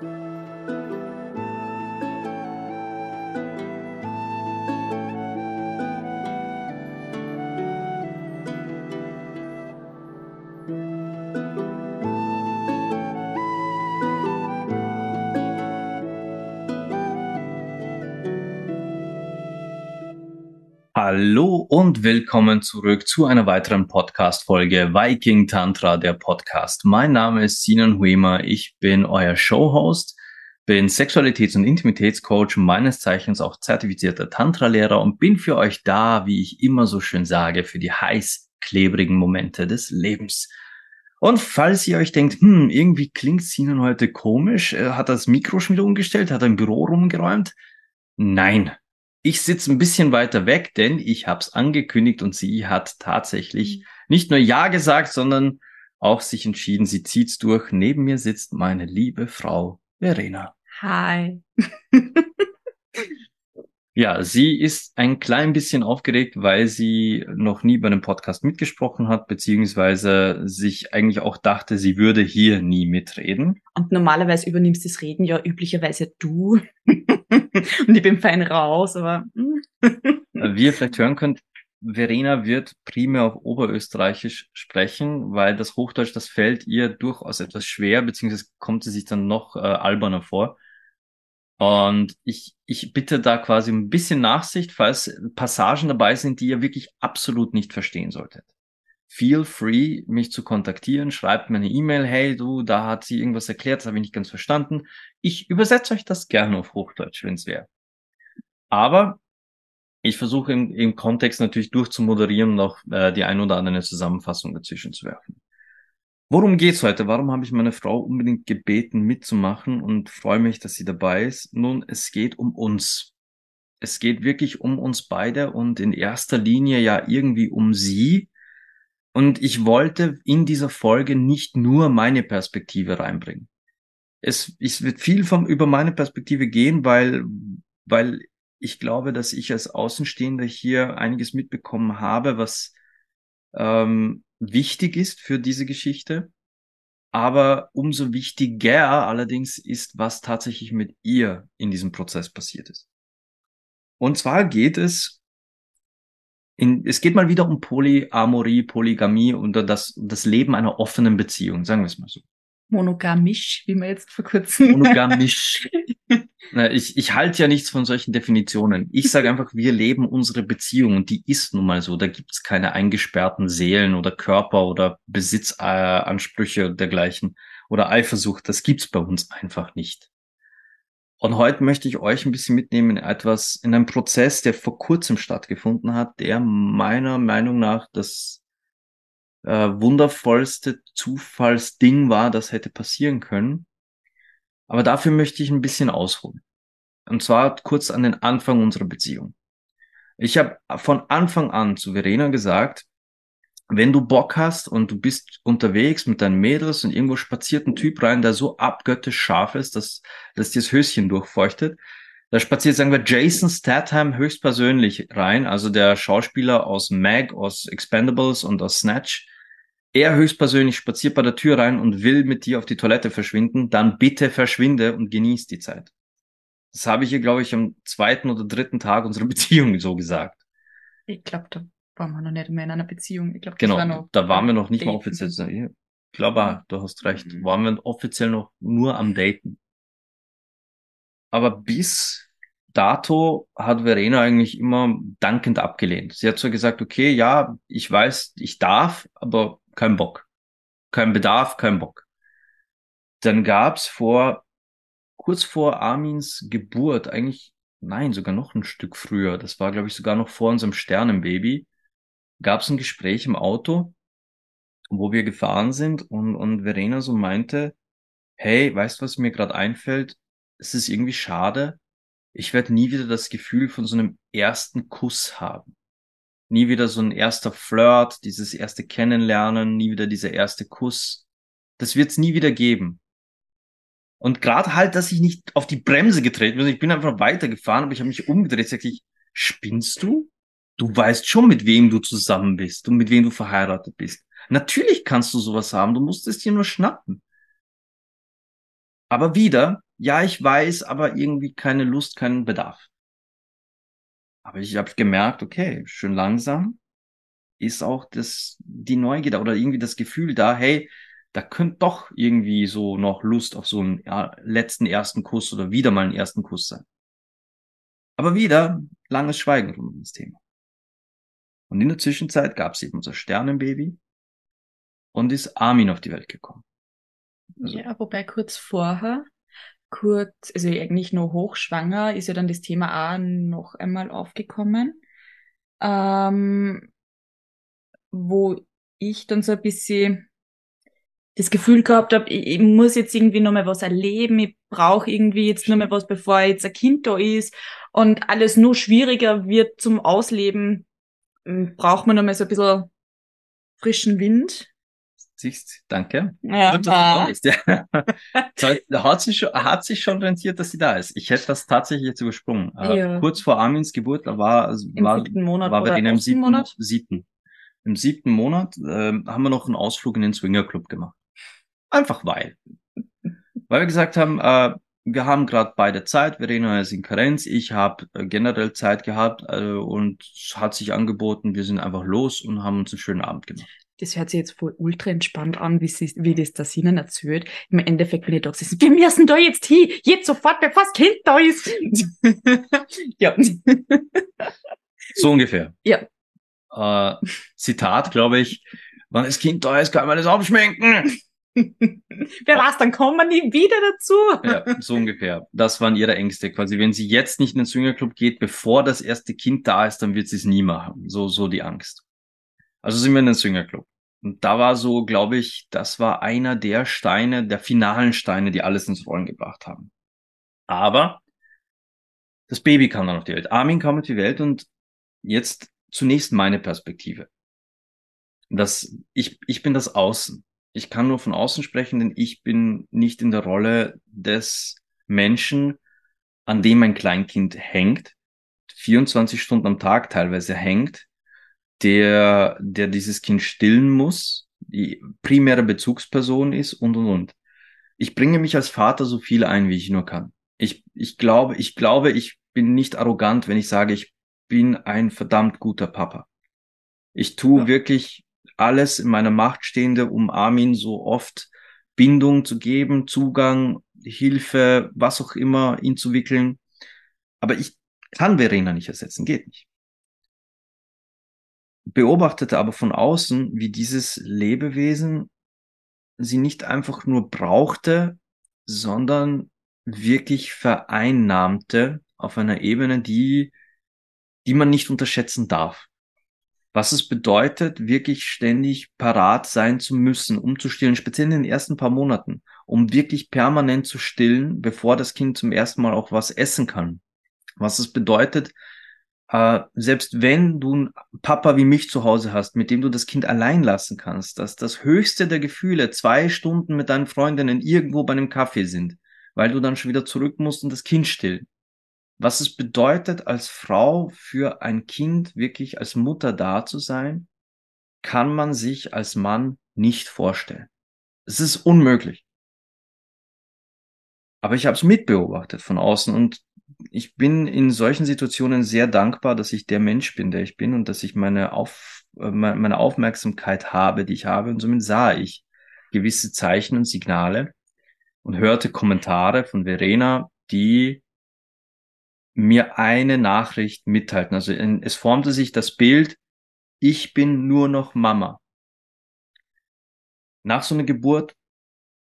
Thank you. Hallo und willkommen zurück zu einer weiteren Podcast-Folge Viking Tantra, der Podcast. Mein Name ist Sinan Huema, ich bin euer Showhost, bin Sexualitäts- und Intimitätscoach, meines Zeichens auch zertifizierter Tantra-Lehrer und bin für euch da, wie ich immer so schön sage, für die heiß klebrigen Momente des Lebens. Und falls ihr euch denkt, hm, irgendwie klingt Sinan heute komisch, äh, hat das Mikro schon wieder umgestellt, hat ein Büro rumgeräumt? Nein, ich sitze ein bisschen weiter weg, denn ich habe es angekündigt und sie hat tatsächlich mhm. nicht nur Ja gesagt, sondern auch sich entschieden, sie zieht's durch. Neben mir sitzt meine liebe Frau Verena. Hi. ja, sie ist ein klein bisschen aufgeregt, weil sie noch nie bei einem Podcast mitgesprochen hat, beziehungsweise sich eigentlich auch dachte, sie würde hier nie mitreden. Und normalerweise übernimmst das Reden ja üblicherweise du. und ich bin fein raus, aber. Hm. Wie ihr vielleicht hören könnt, Verena wird primär auf Oberösterreichisch sprechen, weil das Hochdeutsch, das fällt ihr durchaus etwas schwer, beziehungsweise kommt sie sich dann noch äh, alberner vor. Und ich, ich bitte da quasi ein bisschen Nachsicht, falls Passagen dabei sind, die ihr wirklich absolut nicht verstehen solltet. Feel free, mich zu kontaktieren. Schreibt mir eine E-Mail. Hey, du, da hat sie irgendwas erklärt, das habe ich nicht ganz verstanden. Ich übersetze euch das gerne auf Hochdeutsch, wenn es wäre. Aber ich versuche im, im Kontext natürlich durchzumoderieren und auch äh, die ein oder andere Zusammenfassung dazwischen zu werfen. Worum geht's heute? Warum habe ich meine Frau unbedingt gebeten, mitzumachen und freue mich, dass sie dabei ist? Nun, es geht um uns. Es geht wirklich um uns beide und in erster Linie ja irgendwie um sie, und ich wollte in dieser Folge nicht nur meine Perspektive reinbringen. Es, es wird viel vom, über meine Perspektive gehen, weil, weil ich glaube, dass ich als Außenstehender hier einiges mitbekommen habe, was ähm, wichtig ist für diese Geschichte. Aber umso wichtiger allerdings ist, was tatsächlich mit ihr in diesem Prozess passiert ist. Und zwar geht es in, es geht mal wieder um Polyamorie, Polygamie und das, das Leben einer offenen Beziehung, sagen wir es mal so. Monogamisch, wie man jetzt vor kurzem. Monogamisch. ich, ich halte ja nichts von solchen Definitionen. Ich sage einfach, wir leben unsere Beziehung und die ist nun mal so. Da gibt's keine eingesperrten Seelen oder Körper oder Besitzansprüche äh, dergleichen oder Eifersucht. Das gibt's bei uns einfach nicht. Und heute möchte ich euch ein bisschen mitnehmen in etwas, in einem Prozess, der vor kurzem stattgefunden hat, der meiner Meinung nach das äh, wundervollste Zufallsding war, das hätte passieren können. Aber dafür möchte ich ein bisschen ausholen. Und zwar kurz an den Anfang unserer Beziehung. Ich habe von Anfang an zu Verena gesagt, wenn du Bock hast und du bist unterwegs mit deinen Mädels und irgendwo spaziert ein Typ rein, der so abgöttisch scharf ist, dass, dass dir das Höschen durchfeuchtet, da spaziert, sagen wir, Jason Statham höchstpersönlich rein, also der Schauspieler aus Mag, aus Expendables und aus Snatch. Er höchstpersönlich spaziert bei der Tür rein und will mit dir auf die Toilette verschwinden, dann bitte verschwinde und genieß die Zeit. Das habe ich ihr, glaube ich, am zweiten oder dritten Tag unserer Beziehung so gesagt. Ich glaube, da waren wir noch nicht mehr in einer Beziehung. Ich glaube, genau, war noch da waren wir noch nicht daten. mal offiziell. Ich glaube, du hast recht. Mhm. Waren wir offiziell noch nur am Daten. Aber bis dato hat Verena eigentlich immer dankend abgelehnt. Sie hat so gesagt, okay, ja, ich weiß, ich darf, aber kein Bock. Kein Bedarf, kein Bock. Dann gab's vor, kurz vor Armins Geburt, eigentlich, nein, sogar noch ein Stück früher, das war, glaube ich, sogar noch vor unserem Sternenbaby, gab es ein Gespräch im Auto, wo wir gefahren sind und, und Verena so meinte, hey, weißt du, was mir gerade einfällt? Es ist irgendwie schade. Ich werde nie wieder das Gefühl von so einem ersten Kuss haben. Nie wieder so ein erster Flirt, dieses erste Kennenlernen, nie wieder dieser erste Kuss. Das wird's nie wieder geben. Und gerade halt, dass ich nicht auf die Bremse getreten bin. Ich bin einfach weitergefahren, aber ich habe mich umgedreht. Sag ich, spinnst du? du weißt schon, mit wem du zusammen bist und mit wem du verheiratet bist. Natürlich kannst du sowas haben, du musst es dir nur schnappen. Aber wieder, ja, ich weiß, aber irgendwie keine Lust, keinen Bedarf. Aber ich habe gemerkt, okay, schön langsam ist auch das, die Neugier da oder irgendwie das Gefühl da, hey, da könnte doch irgendwie so noch Lust auf so einen letzten ersten Kuss oder wieder mal einen ersten Kuss sein. Aber wieder langes Schweigen rund um das Thema. Und in der Zwischenzeit gab es eben unser Sternenbaby und ist Armin auf die Welt gekommen. Also, ja, wobei kurz vorher, kurz, also eigentlich nur hochschwanger, ist ja dann das Thema auch noch einmal aufgekommen. Ähm, wo ich dann so ein bisschen das Gefühl gehabt habe, ich, ich muss jetzt irgendwie noch mal was erleben, ich brauche irgendwie jetzt noch mal was, bevor jetzt ein Kind da ist und alles nur schwieriger wird zum Ausleben, hm, braucht man noch mal so ein bisschen frischen Wind. Siehst, danke. Ja, ah. ist, ja. hat, sich schon, hat sich schon rentiert, dass sie da ist. Ich hätte das tatsächlich jetzt übersprungen. Ja. Kurz vor Armins Geburt war, Im war, Monat war Verena im siebten Monat? siebten. Im siebten Monat äh, haben wir noch einen Ausflug in den Swinger Club gemacht. Einfach weil. Weil wir gesagt haben, äh, wir haben gerade beide Zeit, Verena ist in Karenz, ich habe äh, generell Zeit gehabt äh, und es hat sich angeboten, wir sind einfach los und haben uns einen schönen Abend gemacht. Das hört sich jetzt voll ultra entspannt an, wie, sie, wie das das Ihnen erzählt. Im Endeffekt, wenn ihr da sitzt, wir müssen da jetzt hin, jetzt sofort, bevor das Kind da ist. ja. So ungefähr. Ja. Äh, Zitat, glaube ich, wenn das Kind da ist, kann man das abschminken. Wer weiß, dann kommen wir nie wieder dazu. Ja, so ungefähr. Das waren ihre Ängste quasi. Wenn sie jetzt nicht in den Swingerclub geht, bevor das erste Kind da ist, dann wird sie es nie machen. So, so die Angst. Also sind wir in den Swingerclub. Und da war so, glaube ich, das war einer der Steine, der finalen Steine, die alles ins Rollen gebracht haben. Aber das Baby kam dann auf die Welt. Armin kam auf die Welt und jetzt zunächst meine Perspektive. Das, ich, ich bin das Außen. Ich kann nur von außen sprechen, denn ich bin nicht in der Rolle des Menschen, an dem ein Kleinkind hängt, 24 Stunden am Tag teilweise hängt, der, der dieses Kind stillen muss, die primäre Bezugsperson ist und, und, und. Ich bringe mich als Vater so viel ein, wie ich nur kann. Ich, ich glaube, ich glaube, ich bin nicht arrogant, wenn ich sage, ich bin ein verdammt guter Papa. Ich tue ja. wirklich alles in meiner Macht Stehende, um Armin so oft Bindung zu geben, Zugang, Hilfe, was auch immer, ihn zu wickeln. Aber ich kann Verena nicht ersetzen, geht nicht. Beobachtete aber von außen, wie dieses Lebewesen sie nicht einfach nur brauchte, sondern wirklich vereinnahmte auf einer Ebene, die die man nicht unterschätzen darf. Was es bedeutet, wirklich ständig parat sein zu müssen, um zu stillen, speziell in den ersten paar Monaten, um wirklich permanent zu stillen, bevor das Kind zum ersten Mal auch was essen kann. Was es bedeutet, äh, selbst wenn du einen Papa wie mich zu Hause hast, mit dem du das Kind allein lassen kannst, dass das höchste der Gefühle zwei Stunden mit deinen Freundinnen irgendwo bei einem Kaffee sind, weil du dann schon wieder zurück musst und das Kind stillen was es bedeutet, als Frau für ein Kind wirklich als Mutter da zu sein, kann man sich als Mann nicht vorstellen. Es ist unmöglich. Aber ich habe es mitbeobachtet von außen und ich bin in solchen Situationen sehr dankbar, dass ich der Mensch bin, der ich bin und dass ich meine, Auf, äh, meine Aufmerksamkeit habe, die ich habe. Und somit sah ich gewisse Zeichen und Signale und hörte Kommentare von Verena, die mir eine Nachricht mitteilten. Also es formte sich das Bild, ich bin nur noch Mama. Nach so einer Geburt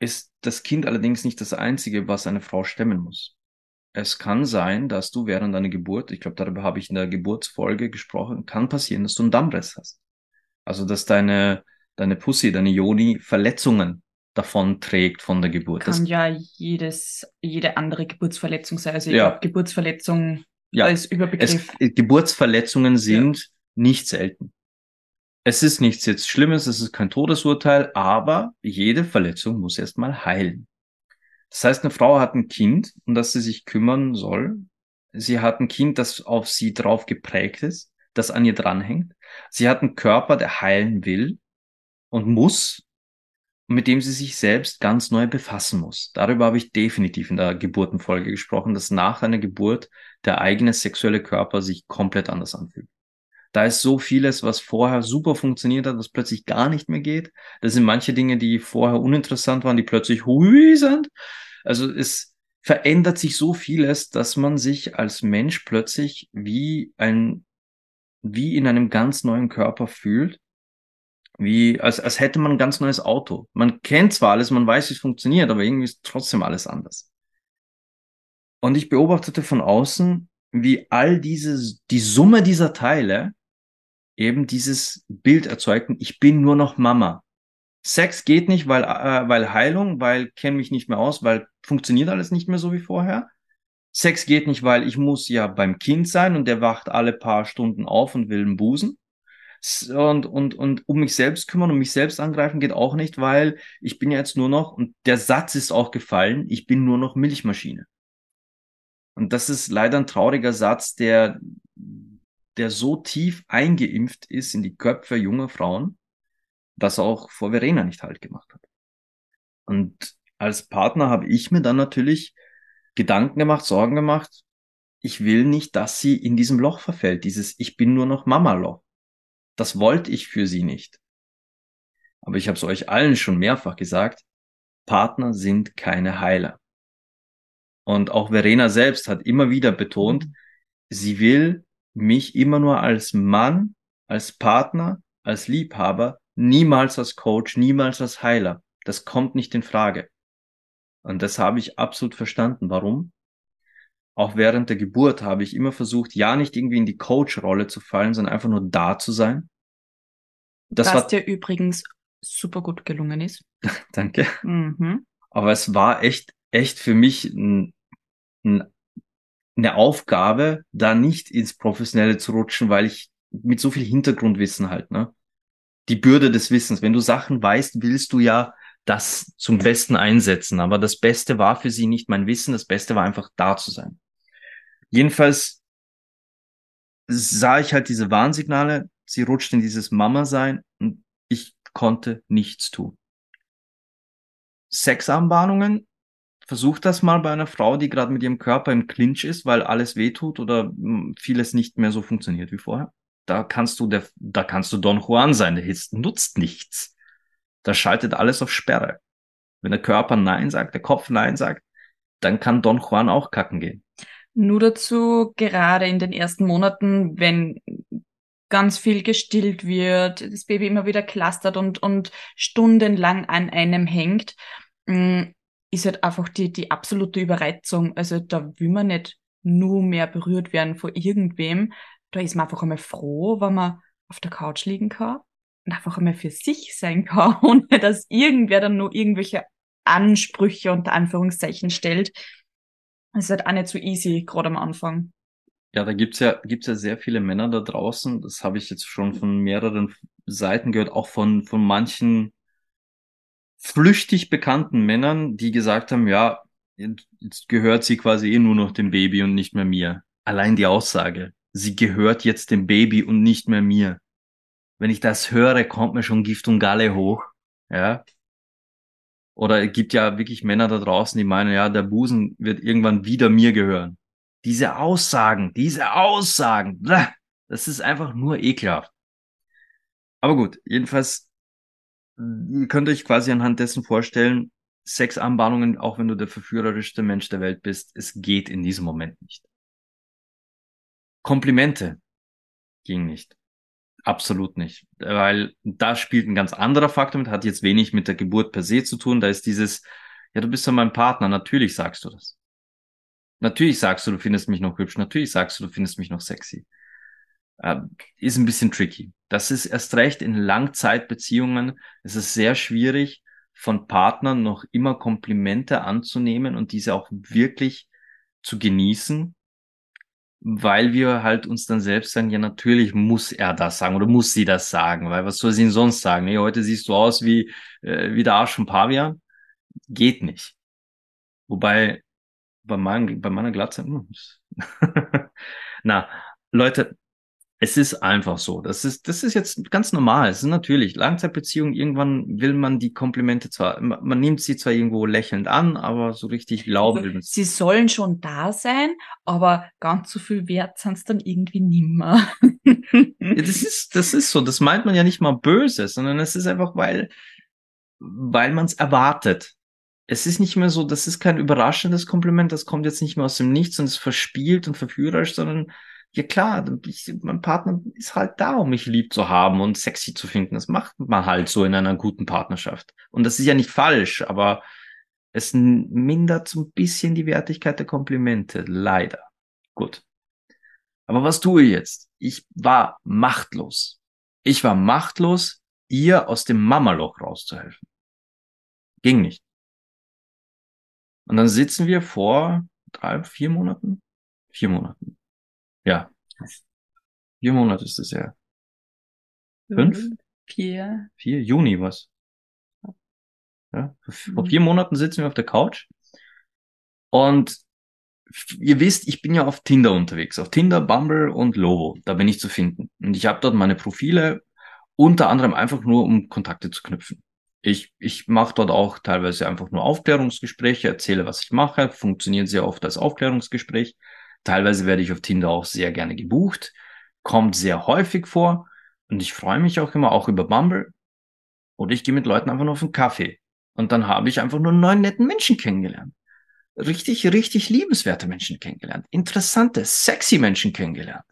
ist das Kind allerdings nicht das Einzige, was eine Frau stemmen muss. Es kann sein, dass du während deiner Geburt, ich glaube, darüber habe ich in der Geburtsfolge gesprochen, kann passieren, dass du einen Dammriss hast. Also, dass deine, deine Pussy, deine Joni Verletzungen davon trägt von der Geburt. Kann das ja jedes, jede andere Geburtsverletzung sein. Also ich ja. glaube, Geburtsverletzung ja. als Überbegriff. Es, Geburtsverletzungen sind ja. nicht selten. Es ist nichts jetzt Schlimmes, es ist kein Todesurteil, aber jede Verletzung muss erstmal heilen. Das heißt, eine Frau hat ein Kind, um das sie sich kümmern soll. Sie hat ein Kind, das auf sie drauf geprägt ist, das an ihr dranhängt. Sie hat einen Körper, der heilen will und muss, mit dem sie sich selbst ganz neu befassen muss. Darüber habe ich definitiv in der Geburtenfolge gesprochen, dass nach einer Geburt der eigene sexuelle Körper sich komplett anders anfühlt. Da ist so vieles, was vorher super funktioniert hat, was plötzlich gar nicht mehr geht. Das sind manche Dinge, die vorher uninteressant waren, die plötzlich hui sind. Also es verändert sich so vieles, dass man sich als Mensch plötzlich wie ein, wie in einem ganz neuen Körper fühlt wie, als, als hätte man ein ganz neues Auto. Man kennt zwar alles, man weiß, wie es funktioniert, aber irgendwie ist trotzdem alles anders. Und ich beobachtete von außen, wie all diese, die Summe dieser Teile eben dieses Bild erzeugten, ich bin nur noch Mama. Sex geht nicht, weil, äh, weil Heilung, weil kenne mich nicht mehr aus, weil funktioniert alles nicht mehr so wie vorher. Sex geht nicht, weil ich muss ja beim Kind sein und der wacht alle paar Stunden auf und will einen Busen und, und, und um mich selbst kümmern, um mich selbst angreifen geht auch nicht, weil ich bin ja jetzt nur noch, und der Satz ist auch gefallen, ich bin nur noch Milchmaschine. Und das ist leider ein trauriger Satz, der, der so tief eingeimpft ist in die Köpfe junger Frauen, dass auch vor Verena nicht halt gemacht hat. Und als Partner habe ich mir dann natürlich Gedanken gemacht, Sorgen gemacht. Ich will nicht, dass sie in diesem Loch verfällt, dieses Ich bin nur noch Mama-Loch. Das wollte ich für sie nicht. Aber ich habe es euch allen schon mehrfach gesagt, Partner sind keine Heiler. Und auch Verena selbst hat immer wieder betont, sie will mich immer nur als Mann, als Partner, als Liebhaber, niemals als Coach, niemals als Heiler. Das kommt nicht in Frage. Und das habe ich absolut verstanden. Warum? auch während der Geburt habe ich immer versucht, ja nicht irgendwie in die Coach-Rolle zu fallen, sondern einfach nur da zu sein. Das Was dir übrigens super gut gelungen ist. Danke. Mhm. Aber es war echt, echt für mich ein, ein, eine Aufgabe, da nicht ins Professionelle zu rutschen, weil ich mit so viel Hintergrundwissen halt, ne? Die Bürde des Wissens. Wenn du Sachen weißt, willst du ja das zum Besten einsetzen. Aber das Beste war für sie nicht mein Wissen, das Beste war einfach da zu sein. Jedenfalls sah ich halt diese Warnsignale, sie rutscht in dieses Mama-Sein und ich konnte nichts tun. Sexanbahnungen, versuch das mal bei einer Frau, die gerade mit ihrem Körper im Clinch ist, weil alles wehtut oder hm, vieles nicht mehr so funktioniert wie vorher. Da kannst du der, da kannst du Don Juan sein, der Hitz nutzt nichts. Da schaltet alles auf Sperre. Wenn der Körper Nein sagt, der Kopf Nein sagt, dann kann Don Juan auch kacken gehen. Nur dazu, gerade in den ersten Monaten, wenn ganz viel gestillt wird, das Baby immer wieder clustert und, und stundenlang an einem hängt, mm, ist halt einfach die, die absolute Überreizung. Also da will man nicht nur mehr berührt werden von irgendwem. Da ist man einfach einmal froh, wenn man auf der Couch liegen kann und einfach einmal für sich sein kann, ohne dass irgendwer dann nur irgendwelche Ansprüche unter Anführungszeichen stellt. Das ist halt auch nicht so easy, gerade am Anfang. Ja, da gibt's ja, gibt's ja sehr viele Männer da draußen. Das habe ich jetzt schon von mehreren Seiten gehört, auch von, von manchen flüchtig bekannten Männern, die gesagt haben, ja, jetzt gehört sie quasi eh nur noch dem Baby und nicht mehr mir. Allein die Aussage, sie gehört jetzt dem Baby und nicht mehr mir. Wenn ich das höre, kommt mir schon Gift und Galle hoch. Ja, oder es gibt ja wirklich Männer da draußen, die meinen, ja, der Busen wird irgendwann wieder mir gehören. Diese Aussagen, diese Aussagen, das ist einfach nur ekelhaft. Aber gut, jedenfalls, ihr könnt euch quasi anhand dessen vorstellen, Sexanbahnungen, auch wenn du der verführerischste Mensch der Welt bist, es geht in diesem Moment nicht. Komplimente ging nicht. Absolut nicht, weil da spielt ein ganz anderer Faktor mit, hat jetzt wenig mit der Geburt per se zu tun. Da ist dieses, ja, du bist ja mein Partner, natürlich sagst du das. Natürlich sagst du, du findest mich noch hübsch, natürlich sagst du, du findest mich noch sexy. Äh, ist ein bisschen tricky. Das ist erst recht in Langzeitbeziehungen. Es ist sehr schwierig, von Partnern noch immer Komplimente anzunehmen und diese auch wirklich zu genießen weil wir halt uns dann selbst sagen, ja, natürlich muss er das sagen oder muss sie das sagen, weil was soll sie denn sonst sagen? Nee, heute siehst du aus wie, äh, wie der Arsch von Pavian. Geht nicht. Wobei, bei, mein, bei meiner Glatze, hm, na, Leute, Es ist einfach so. Das ist, das ist jetzt ganz normal. Es ist natürlich Langzeitbeziehung. Irgendwann will man die Komplimente zwar, man nimmt sie zwar irgendwo lächelnd an, aber so richtig glauben will man Sie sollen schon da sein, aber ganz so viel wert sind es dann irgendwie nimmer. das ist, das ist so. Das meint man ja nicht mal böse, sondern es ist einfach, weil, weil man es erwartet. Es ist nicht mehr so, das ist kein überraschendes Kompliment, das kommt jetzt nicht mehr aus dem Nichts und ist verspielt und verführerisch, sondern ja klar, ich, mein Partner ist halt da, um mich lieb zu haben und sexy zu finden. Das macht man halt so in einer guten Partnerschaft. Und das ist ja nicht falsch, aber es mindert so ein bisschen die Wertigkeit der Komplimente. Leider. Gut. Aber was tue ich jetzt? Ich war machtlos. Ich war machtlos, ihr aus dem Mamaloch rauszuhelfen. Ging nicht. Und dann sitzen wir vor drei, vier Monaten? Vier Monaten ja. Vier Monate ist es ja. Fünf? Vier. Vier? Juni was? Ja. Vor mhm. vier Monaten sitzen wir auf der Couch. Und ihr wisst, ich bin ja auf Tinder unterwegs. Auf Tinder, Bumble und Lovo. Da bin ich zu finden. Und ich habe dort meine Profile unter anderem einfach nur, um Kontakte zu knüpfen. Ich, ich mache dort auch teilweise einfach nur Aufklärungsgespräche, erzähle, was ich mache, funktionieren sehr oft als Aufklärungsgespräch. Teilweise werde ich auf Tinder auch sehr gerne gebucht, kommt sehr häufig vor und ich freue mich auch immer, auch über Bumble. Oder ich gehe mit Leuten einfach nur auf einen Kaffee und dann habe ich einfach nur neun netten Menschen kennengelernt. Richtig, richtig liebenswerte Menschen kennengelernt. Interessante, sexy Menschen kennengelernt.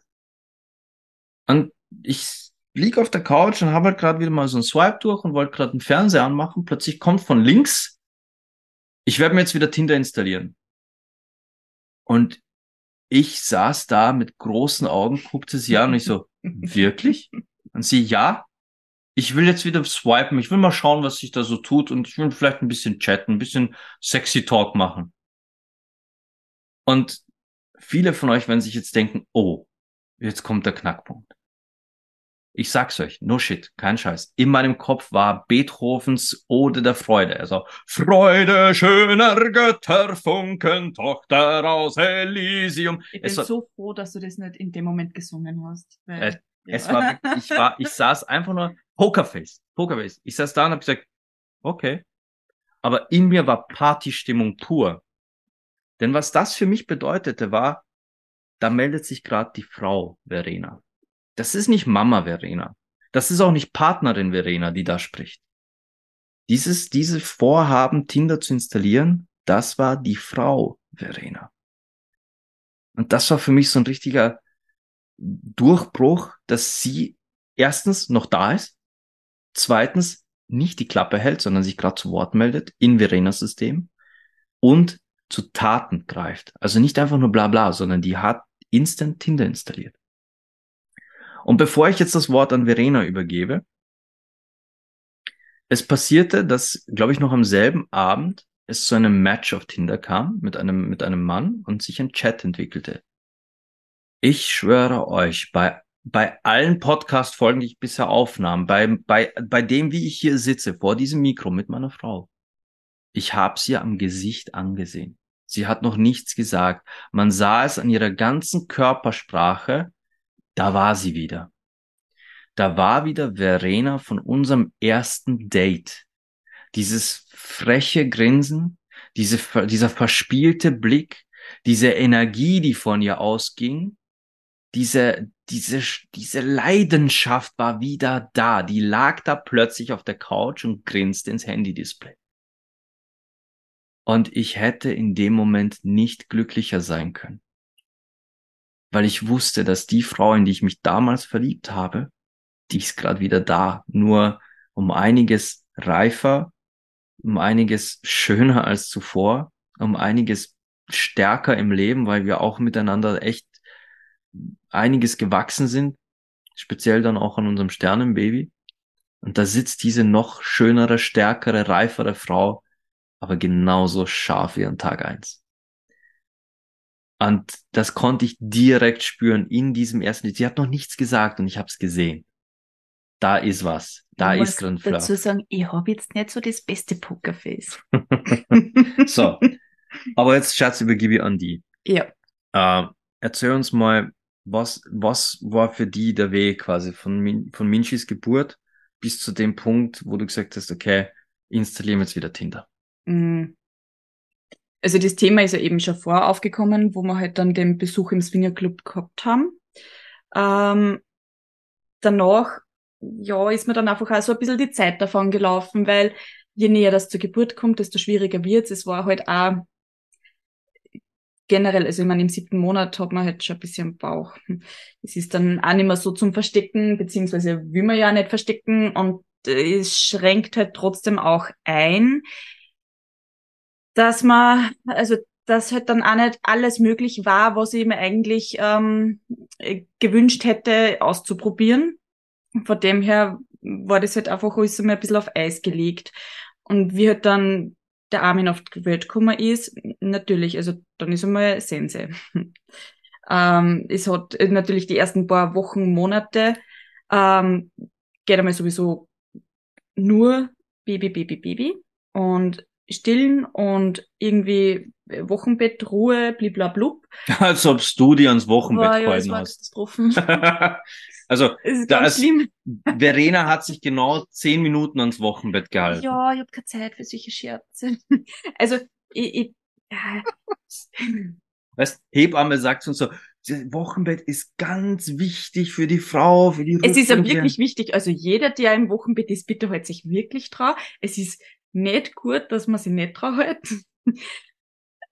Und ich liege auf der Couch und habe halt gerade wieder mal so einen Swipe durch und wollte gerade einen Fernseher anmachen. Plötzlich kommt von links, ich werde mir jetzt wieder Tinder installieren. Und ich saß da mit großen Augen, guckte sie an und ich so, wirklich? Und sie, ja, ich will jetzt wieder swipen, ich will mal schauen, was sich da so tut und ich will vielleicht ein bisschen chatten, ein bisschen sexy Talk machen. Und viele von euch werden sich jetzt denken, oh, jetzt kommt der Knackpunkt. Ich sag's euch, no shit, kein Scheiß. In meinem Kopf war Beethovens Ode der Freude. Also, Freude schöner Götterfunken, Tochter aus Elysium. Ich bin war, so froh, dass du das nicht in dem Moment gesungen hast. Weil, äh, ja. Es war, ich war, ich saß einfach nur Pokerface, Pokerface. Ich saß da und hab gesagt, okay. Aber in mir war Partystimmung pur. Denn was das für mich bedeutete, war, da meldet sich gerade die Frau Verena. Das ist nicht Mama Verena. Das ist auch nicht Partnerin Verena, die da spricht. Dieses, diese Vorhaben, Tinder zu installieren, das war die Frau Verena. Und das war für mich so ein richtiger Durchbruch, dass sie erstens noch da ist, zweitens nicht die Klappe hält, sondern sich gerade zu Wort meldet in Verenas System und zu Taten greift. Also nicht einfach nur bla bla, sondern die hat instant Tinder installiert. Und bevor ich jetzt das Wort an Verena übergebe, es passierte, dass, glaube ich, noch am selben Abend es zu einem Match auf Tinder kam mit einem, mit einem Mann und sich ein Chat entwickelte. Ich schwöre euch, bei, bei allen Podcast-Folgen, die ich bisher aufnahm, bei, bei, bei dem, wie ich hier sitze, vor diesem Mikro mit meiner Frau, ich habe sie am Gesicht angesehen. Sie hat noch nichts gesagt. Man sah es an ihrer ganzen Körpersprache, da war sie wieder. Da war wieder Verena von unserem ersten Date. Dieses freche Grinsen, diese, dieser verspielte Blick, diese Energie, die von ihr ausging, diese, diese, diese Leidenschaft war wieder da. Die lag da plötzlich auf der Couch und grinste ins Handy-Display. Und ich hätte in dem Moment nicht glücklicher sein können weil ich wusste, dass die Frau, in die ich mich damals verliebt habe, die ist gerade wieder da, nur um einiges reifer, um einiges schöner als zuvor, um einiges stärker im Leben, weil wir auch miteinander echt einiges gewachsen sind, speziell dann auch an unserem Sternenbaby. Und da sitzt diese noch schönere, stärkere, reifere Frau, aber genauso scharf wie an Tag eins. Und das konnte ich direkt spüren in diesem ersten Lied. Sie hat noch nichts gesagt und ich habe es gesehen. Da ist was. Da ich ist drin Fluff. dazu sagen, ich habe jetzt nicht so das beste Pokerface. so. Aber jetzt, Schatz, übergebe ich an die. Ja. Äh, erzähl uns mal, was, was war für die der Weg quasi von, Min von Minchis Geburt bis zu dem Punkt, wo du gesagt hast, okay, installieren wir jetzt wieder Tinder? Mhm. Also das Thema ist ja eben schon vor aufgekommen, wo wir halt dann den Besuch im Swingerclub gehabt haben. Ähm, danach, ja, ist mir dann einfach auch so ein bisschen die Zeit davon gelaufen, weil je näher das zur Geburt kommt, desto schwieriger wird's. Es war halt auch generell, also ich meine, im siebten Monat hat man halt schon ein bisschen Bauch. Es ist dann auch nicht mehr so zum Verstecken, beziehungsweise will man ja nicht verstecken und es schränkt halt trotzdem auch ein, dass man, also dass halt dann auch nicht alles möglich war, was ich mir eigentlich ähm, gewünscht hätte, auszuprobieren. Von dem her war das halt einfach alles ein bisschen auf Eis gelegt. Und wie halt dann der Armin auf die Welt gekommen ist, natürlich, also dann ist einmal Sense. ähm, es hat natürlich die ersten paar Wochen, Monate, ähm, geht einmal sowieso nur Baby, Baby, Baby und stillen und irgendwie Wochenbett, Ruhe, bliblablub. Als ob du dir ans Wochenbett war, gehalten ja, hast. also, da ist Verena hat sich genau zehn Minuten ans Wochenbett gehalten. Ja, ich habe keine Zeit für solche Scherze. also, ich, ich ja. Weißt, Hebamme sagt uns so, Wochenbett ist ganz wichtig für die Frau, für die Rücken. Es ist ja wirklich wichtig. Also jeder, der im Wochenbett ist, bitte hält sich wirklich drauf. Es ist nicht gut, dass man sich nicht drauf hält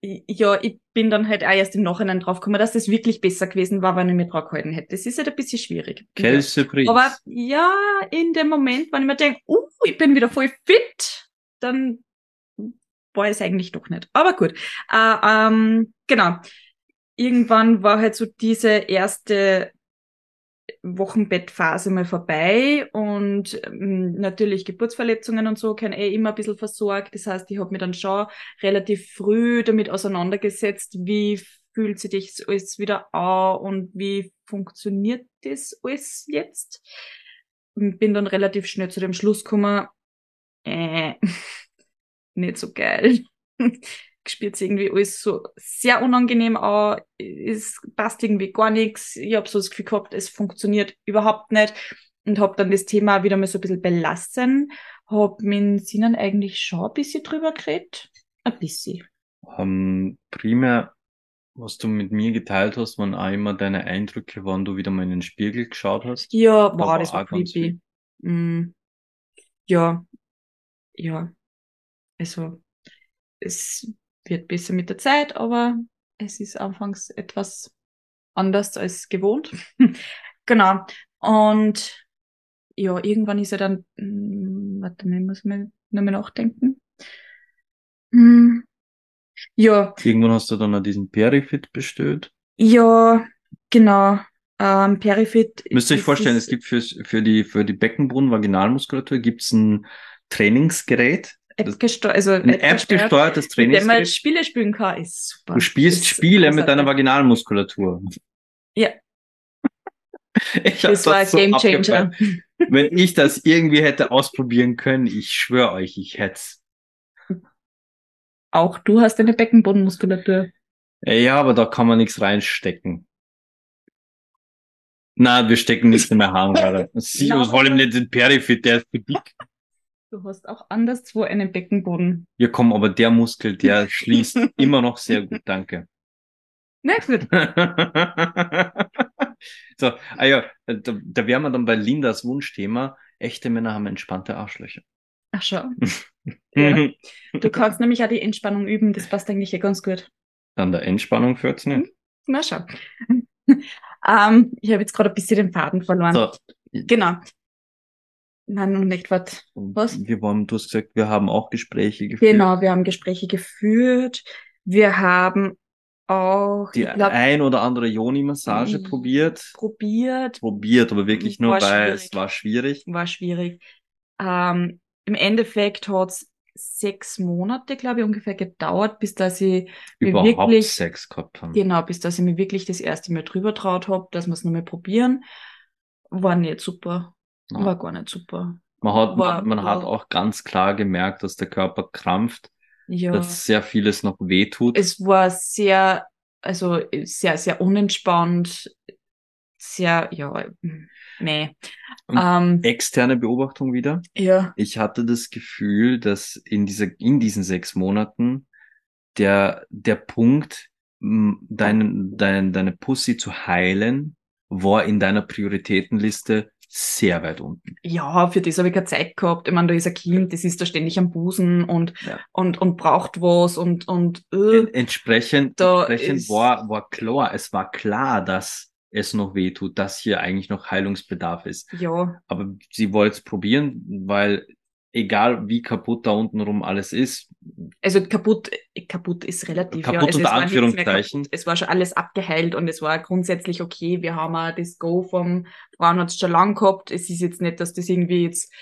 ja, ich bin dann halt auch erst im Nachhinein draufgekommen, dass das wirklich besser gewesen war, wenn ich mich drauf gehalten hätte. Das ist halt ein bisschen schwierig. Surprise. Aber ja, in dem Moment, wenn ich mir denke, uh, ich bin wieder voll fit, dann war es eigentlich doch nicht. Aber gut. Äh, ähm, genau. Irgendwann war halt so diese erste Wochenbettphase mal vorbei und ähm, natürlich Geburtsverletzungen und so kann eh immer ein bisschen versorgt. Das heißt, ich habe mich dann schon relativ früh damit auseinandergesetzt, wie fühlt sich das alles wieder an und wie funktioniert das alles jetzt. Bin dann relativ schnell zu dem Schluss gekommen, äh, nicht so geil spürt irgendwie alles so sehr unangenehm an, es passt irgendwie gar nichts. Ich habe so das Gefühl gehabt, es funktioniert überhaupt nicht und habe dann das Thema wieder mal so ein bisschen belassen. Hab mit Sinnen eigentlich schon ein bisschen drüber geredet. Ein bisschen. Um, primär, was du mit mir geteilt hast, waren auch immer deine Eindrücke, wann du wieder mal in den Spiegel geschaut hast. Ja, wow, war das war creepy. Mm, ja, ja. Also, es wird besser mit der Zeit, aber es ist anfangs etwas anders als gewohnt. genau. Und ja, irgendwann ist er dann, hm, warte mal, muss man nur mehr nachdenken. Hm, ja. Irgendwann hast du dann auch diesen Perifit bestellt. Ja, genau. Ähm, Perifit. Müsst ihr euch vorstellen, es gibt für, für die, für die Beckenboden-Vaginalmuskulatur gibt's ein Trainingsgerät, App also ein App-gesteuertes Training. Wenn man Spiele spielen kann, ist super. Du spielst Spiele mit deiner Vaginalmuskulatur. Ja. ich das war das ein Game Changer. Wenn ich das irgendwie hätte ausprobieren können, ich schwöre euch, ich hätte Auch du hast eine Beckenbodenmuskulatur. Ja, aber da kann man nichts reinstecken. Na, wir stecken nichts in mein Haaren gerade. Sie, vor allem nicht den Perifit, der ist für dick. Du hast auch anderswo einen Beckenboden. Ja, komm, aber der Muskel, der schließt immer noch sehr gut, danke. Na gut. so, ah ja, da, da wären wir dann bei Lindas Wunschthema. Echte Männer haben entspannte Arschlöcher. Ach schau. ja. Du kannst nämlich auch die Entspannung üben, das passt eigentlich ja ganz gut. An der Entspannung führt's nicht. Hm? Na schau. ähm, ich habe jetzt gerade ein bisschen den Faden verloren. So. Genau. Nein, noch nicht. Was? Was? Wir waren, du hast gesagt, wir haben auch Gespräche geführt. Genau, wir haben Gespräche geführt. Wir haben auch die glaub, ein oder andere Joni-Massage hm, probiert. Probiert. Probiert, aber wirklich nur, weil es war schwierig. War schwierig. Ähm, Im Endeffekt hat's sechs Monate, glaube ich, ungefähr gedauert, bis dass ich Überhaupt mir wirklich Sex gehabt haben. Genau, bis dass ich mir wirklich das erste Mal drüber traut habe, dass wir es nochmal probieren. War nicht super. Ja. War gar nicht super. Man hat, war, man, man war, hat auch ganz klar gemerkt, dass der Körper krampft, ja. dass sehr vieles noch wehtut. Es war sehr, also sehr, sehr unentspannt. sehr, ja, nee. Ähm, externe Beobachtung wieder. Ja. Ich hatte das Gefühl, dass in dieser, in diesen sechs Monaten der, der Punkt, deinen, dein, deine Pussy zu heilen, war in deiner Prioritätenliste sehr weit unten. Ja, für das habe ich keine Zeit gehabt. Ich meine, da ist ein Kind, das ist da ständig am Busen und, ja. und, und braucht was und, und äh, entsprechend, entsprechend war, war klar, es war klar, dass es noch weh tut, dass hier eigentlich noch Heilungsbedarf ist. Ja. Aber sie wollte es probieren, weil egal wie kaputt da unten rum alles ist. Also kaputt, kaputt ist relativ. Kaputt ja. also unter Anführungszeichen. Es war schon alles abgeheilt und es war grundsätzlich okay. Wir haben auch das Go vom Frauenarzt schon lang gehabt. Es ist jetzt nicht, dass das irgendwie jetzt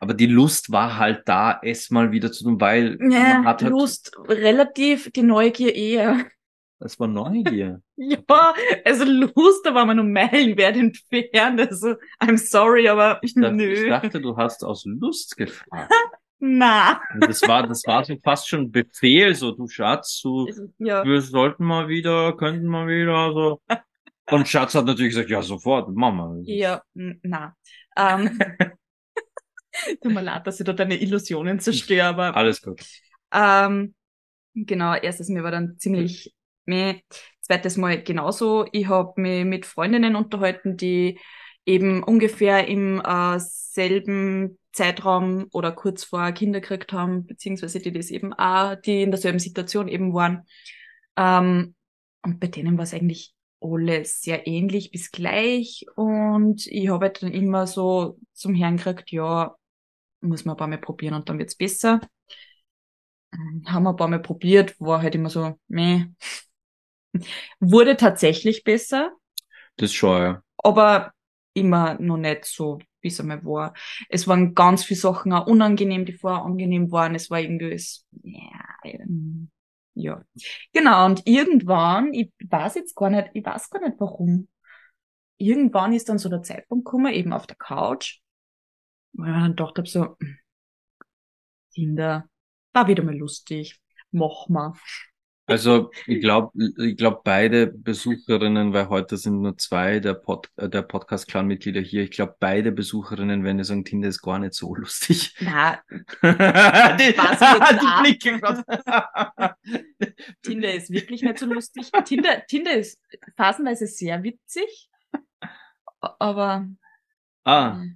aber die Lust war halt da, es mal wieder zu tun, weil ja, man hat halt Lust relativ, die Neugier eher. Das war Neugier. ja, also Lust, da war man um Meilenwert entfernt. Also, I'm sorry, aber ich dachte, nö. Ich dachte, du hast aus Lust gefragt. Na. Das war, das war so fast schon Befehl, so, du Schatz, du, ja. wir sollten mal wieder, könnten mal wieder, so. Und Schatz hat natürlich gesagt, ja, sofort, Mama. Ja, na. Ähm, tut mir leid, dass ich da deine Illusionen zerstöre, aber. Alles gut. Ähm, genau, erstes, mir war dann ziemlich meh. Zweites Mal genauso. Ich habe mich mit Freundinnen unterhalten, die eben ungefähr im äh, selben Zeitraum oder kurz vor Kinder gekriegt haben, beziehungsweise die das eben auch, die in derselben Situation eben waren. Ähm, und bei denen war es eigentlich alles sehr ähnlich bis gleich. Und ich habe halt dann immer so zum Herrn gekriegt, ja, muss man ein paar Mal probieren und dann wird's besser. Ähm, haben wir ein paar Mal probiert, war halt immer so, meh, Wurde tatsächlich besser. Das schon, ja. Aber immer noch nicht so, wie es einmal war. Es waren ganz viele Sachen auch unangenehm, die vorher angenehm waren. Es war irgendwie, es, ja, ähm, ja. Genau, und irgendwann, ich weiß jetzt gar nicht, ich weiß gar nicht warum. Irgendwann ist dann so der Zeitpunkt gekommen, eben auf der Couch, wo ich mir dann gedacht habe, so, Kinder, war wieder mal lustig, mach mal. Also ich glaube, ich glaube beide Besucherinnen, weil heute sind nur zwei der, Pod, äh, der Podcast-Clan-Mitglieder hier. Ich glaube beide Besucherinnen, wenn die sagen, Tinder ist gar nicht so lustig. Na, die, die Blicke. Tinder ist wirklich nicht so lustig. Tinder, Tinder ist phasenweise sehr witzig, aber. Ah. Äh.